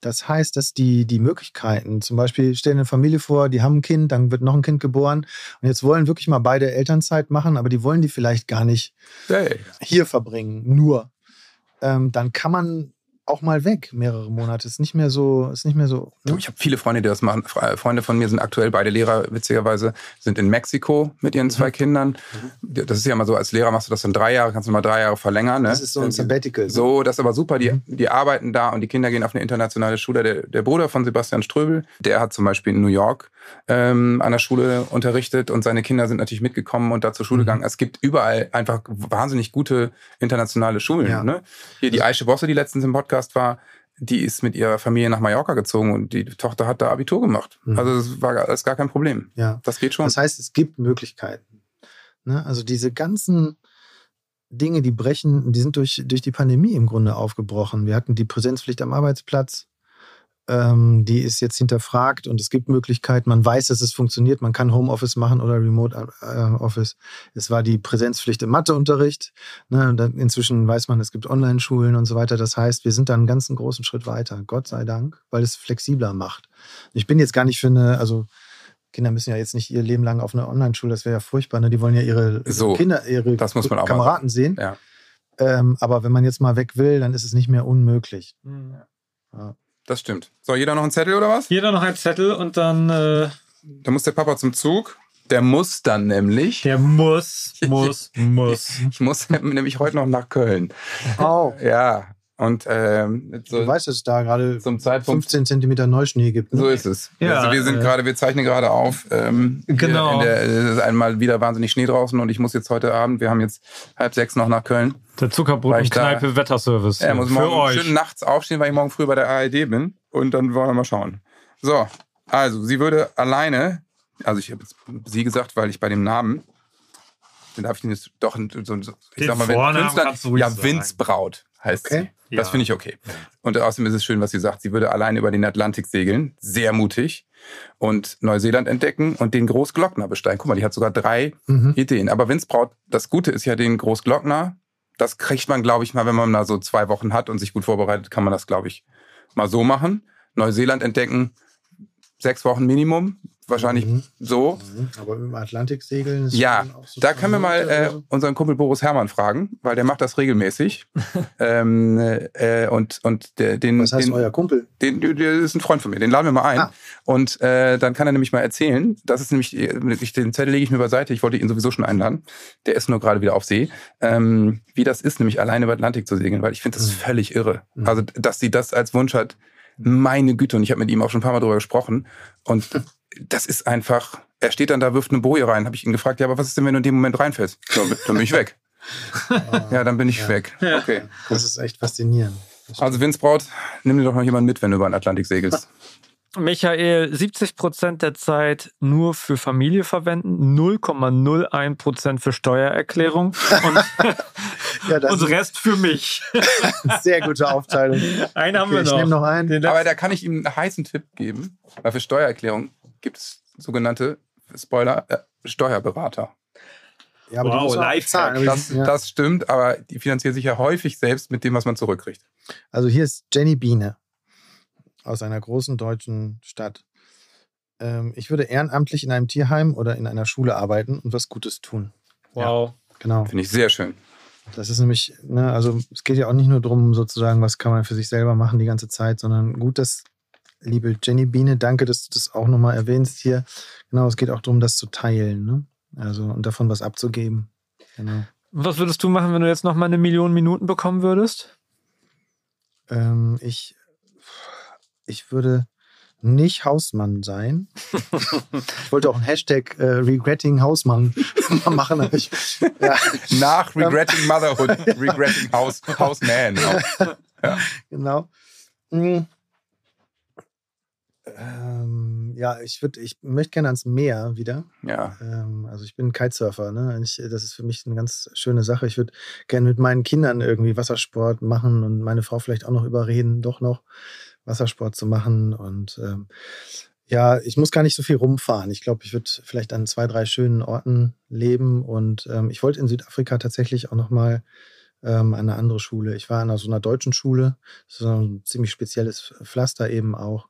Das heißt, dass die, die Möglichkeiten, zum Beispiel stellen eine Familie vor, die haben ein Kind, dann wird noch ein Kind geboren und jetzt wollen wirklich mal beide Elternzeit machen, aber die wollen die vielleicht gar nicht hey. hier verbringen, nur. Ähm, dann kann man auch mal weg, mehrere Monate. Ist nicht mehr so, ist nicht mehr so. Ne? Ich habe viele Freunde, die das machen. Freunde von mir sind aktuell beide Lehrer, witzigerweise, sind in Mexiko mit ihren zwei mhm. Kindern. Mhm. Das ist ja immer so, als Lehrer machst du das dann drei Jahre, kannst du mal drei Jahre verlängern. Ne? Das ist so ein Sabbatical. Ne? So, das ist aber super. Die, mhm. die arbeiten da und die Kinder gehen auf eine internationale Schule. Der, der Bruder von Sebastian Ströbel, der hat zum Beispiel in New York ähm, an der Schule unterrichtet und seine Kinder sind natürlich mitgekommen und da zur Schule mhm. gegangen. Es gibt überall einfach wahnsinnig gute internationale Schulen. Ja. Ne? Hier die Aische Bosse, die letztens im Podcast war, die ist mit ihrer Familie nach Mallorca gezogen und die Tochter hat da Abitur gemacht. Mhm. Also das war alles gar kein Problem. Ja. Das geht schon. Das heißt, es gibt Möglichkeiten. Ne? Also diese ganzen Dinge, die brechen, die sind durch, durch die Pandemie im Grunde aufgebrochen. Wir hatten die Präsenzpflicht am Arbeitsplatz. Ähm, die ist jetzt hinterfragt und es gibt Möglichkeiten. Man weiß, dass es funktioniert. Man kann Homeoffice machen oder Remote äh, Office. Es war die Präsenzpflicht im Matheunterricht. Ne? Inzwischen weiß man, es gibt Online-Schulen und so weiter. Das heißt, wir sind da einen ganzen großen Schritt weiter. Gott sei Dank, weil es flexibler macht. Ich bin jetzt gar nicht für eine, also Kinder müssen ja jetzt nicht ihr Leben lang auf eine Online-Schule, das wäre ja furchtbar. Ne? Die wollen ja ihre so, Kinder, ihre Kameraden sehen. Ja. Ähm, aber wenn man jetzt mal weg will, dann ist es nicht mehr unmöglich. Mhm. Ja. Das stimmt. So, jeder noch einen Zettel oder was? Jeder noch einen Zettel und dann. Äh da muss der Papa zum Zug. Der muss dann nämlich. Der muss, muss, muss. Ich muss nämlich heute noch nach Köln. Oh. Ja. Und ähm, so du weißt, dass es da gerade zum Zeitpunkt 15 Zentimeter Neuschnee gibt. Ne? So ist es. Ja, also wir sind äh, gerade, wir zeichnen gerade auf. Ähm, genau. Der, es ist einmal wieder wahnsinnig Schnee draußen und ich muss jetzt heute Abend, wir haben jetzt halb sechs noch nach Köln. Der Zuckerbrot und Kneipe Wetterservice. Ja, muss morgen euch. schön nachts aufstehen, weil ich morgen früh bei der ARD bin. Und dann wollen wir mal schauen. So, also sie würde alleine, also ich habe sie gesagt, weil ich bei dem Namen, den darf ich jetzt doch so, so ich sag mal, wenn Künstler, ja, Winzbraut heißt okay. sie. Das ja. finde ich okay. Und außerdem ist es schön, was sie sagt. Sie würde alleine über den Atlantik segeln, sehr mutig, und Neuseeland entdecken und den Großglockner besteigen. Guck mal, die hat sogar drei mhm. Ideen. Aber Winzbraut, das Gute ist ja den Großglockner. Das kriegt man, glaube ich, mal, wenn man da so zwei Wochen hat und sich gut vorbereitet, kann man das, glaube ich, mal so machen. Neuseeland entdecken, sechs Wochen Minimum wahrscheinlich mhm. so. Mhm. Aber im Atlantik segeln ist Ja, so da können wir mal äh, unseren Kumpel Boris Herrmann fragen, weil der macht das regelmäßig. ähm, äh, und, und der, den, Was heißt den, euer Kumpel? Den, der ist ein Freund von mir, den laden wir mal ein. Ah. Und äh, dann kann er nämlich mal erzählen, das ist nämlich, ich, den Zettel lege ich mir beiseite, ich wollte ihn sowieso schon einladen. Der ist nur gerade wieder auf See. Ähm, wie das ist, nämlich alleine über Atlantik zu segeln, weil ich finde das mhm. völlig irre. Mhm. Also, dass sie das als Wunsch hat, meine Güte, und ich habe mit ihm auch schon ein paar Mal drüber gesprochen. Und das ist einfach, er steht dann da, wirft eine Boje rein. Habe ich ihn gefragt, ja, aber was ist denn, wenn du in dem Moment reinfällst? So, dann bin ich weg. ja, dann bin ich ja. weg. Okay. Das ist echt faszinierend. Also Vince Braut, nimm dir doch noch jemanden mit, wenn du über den Atlantik segelst. Michael, 70 Prozent der Zeit nur für Familie verwenden, 0,01 Prozent für Steuererklärung und, ja, und Rest für mich. Sehr gute Aufteilung. Einen haben okay, wir noch. Ich nehme noch einen. Aber da kann ich ihm einen heißen Tipp geben, weil für Steuererklärung gibt es sogenannte, Spoiler, äh, Steuerberater. Ja, aber wow, Lifehack. Das, ja. das stimmt, aber die finanzieren sich ja häufig selbst mit dem, was man zurückkriegt. Also hier ist Jenny Biene aus einer großen deutschen Stadt. Ähm, ich würde ehrenamtlich in einem Tierheim oder in einer Schule arbeiten und was Gutes tun. Wow. Ja, genau. Finde ich sehr schön. Das ist nämlich, ne, also es geht ja auch nicht nur darum, sozusagen, was kann man für sich selber machen die ganze Zeit, sondern gut, dass liebe Jenny Biene, danke, dass du das auch nochmal erwähnst hier. Genau, es geht auch darum, das zu teilen, ne? Also und davon was abzugeben. Genau. Was würdest du machen, wenn du jetzt nochmal eine Million Minuten bekommen würdest? Ähm, ich, ich würde nicht Hausmann sein. ich wollte auch einen Hashtag äh, Regretting Hausmann machen. Aber ich, ja. Nach Regretting Motherhood, Regretting House, Houseman. Ja. Genau. Mhm. Ähm, ja, ich würde, ich möchte gerne ans Meer wieder. Ja. Ähm, also ich bin Kitesurfer, ne? Ich, das ist für mich eine ganz schöne Sache. Ich würde gerne mit meinen Kindern irgendwie Wassersport machen und meine Frau vielleicht auch noch überreden, doch noch Wassersport zu machen. Und ähm, ja, ich muss gar nicht so viel rumfahren. Ich glaube, ich würde vielleicht an zwei, drei schönen Orten leben. Und ähm, ich wollte in Südafrika tatsächlich auch noch mal ähm, an eine andere Schule. Ich war an so einer deutschen Schule. Ist ein ziemlich spezielles Pflaster eben auch.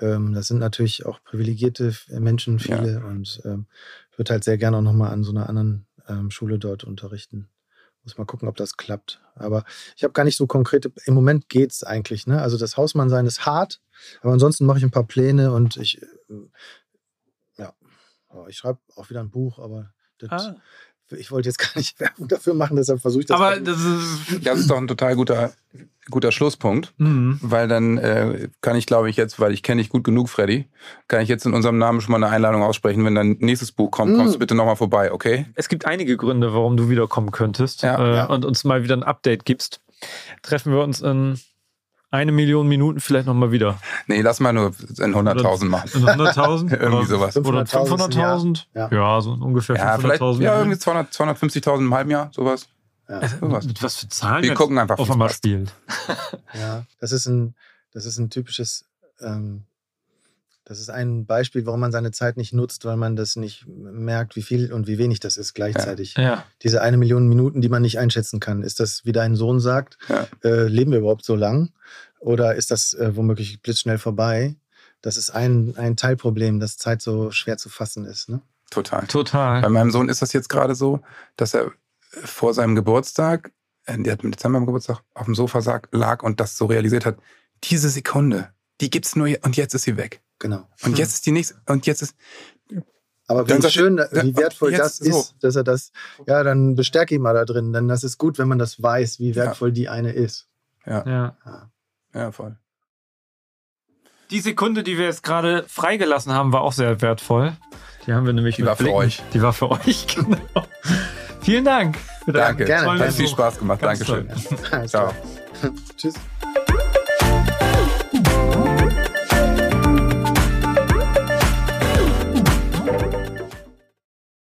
Ähm, das sind natürlich auch privilegierte Menschen, viele. Ja. Und ähm, ich würde halt sehr gerne auch nochmal an so einer anderen ähm, Schule dort unterrichten. Muss mal gucken, ob das klappt. Aber ich habe gar nicht so konkrete. Im Moment geht es eigentlich. Ne? Also das Hausmannsein ist hart, aber ansonsten mache ich ein paar Pläne und ich, äh, ja, oh, ich schreibe auch wieder ein Buch, aber das, ah ich wollte jetzt gar nicht Werbung dafür machen, deshalb versuche ich das. Aber das ist, das ist doch ein total guter, guter Schlusspunkt, mhm. weil dann äh, kann ich, glaube ich, jetzt, weil ich kenne dich gut genug, Freddy, kann ich jetzt in unserem Namen schon mal eine Einladung aussprechen. Wenn dein nächstes Buch kommt, mhm. kommst du bitte nochmal vorbei, okay? Es gibt einige Gründe, warum du wiederkommen könntest ja, äh, ja. und uns mal wieder ein Update gibst. Treffen wir uns in eine Million Minuten vielleicht nochmal wieder. Nee, lass mal nur in 100.000 machen. In 100.000? irgendwie sowas. Oder 500.000? Ja. ja, so ungefähr 500.000. Ja, irgendwie 200, 250.000 im halben Jahr, sowas. Ja. Sowas. Mit was für Zahlen Wir gucken einfach, auf einmal spielt. ja, das ist ein, das ist ein typisches ähm, das ist ein Beispiel, warum man seine Zeit nicht nutzt, weil man das nicht merkt, wie viel und wie wenig das ist gleichzeitig. Ja. ja. Diese eine Million Minuten, die man nicht einschätzen kann. Ist das, wie dein Sohn sagt, ja. äh, leben wir überhaupt so lang? Oder ist das äh, womöglich blitzschnell vorbei? Das ist ein, ein Teilproblem, dass Zeit so schwer zu fassen ist. Ne? Total. Total. Bei meinem Sohn ist das jetzt gerade so, dass er vor seinem Geburtstag, äh, der hat im Dezember am Geburtstag, auf dem Sofa lag und das so realisiert hat, diese Sekunde, die gibt's nur und jetzt ist sie weg. Genau. Und jetzt ist die nächste, und jetzt ist. Aber wie schön, wie wertvoll das ist, so. dass er das, ja, dann bestärke ihn mal da drin, denn das ist gut, wenn man das weiß, wie wertvoll ja. die eine ist. Ja. Ja, ja voll. Die Sekunde, die wir jetzt gerade freigelassen haben, war auch sehr wertvoll. Die haben wir nämlich Die war Blicken. für euch. Die war für euch, genau. Vielen Dank. Danke. Gerne. Hat viel Spaß gemacht. Ganz Dankeschön. Ciao. Tschüss.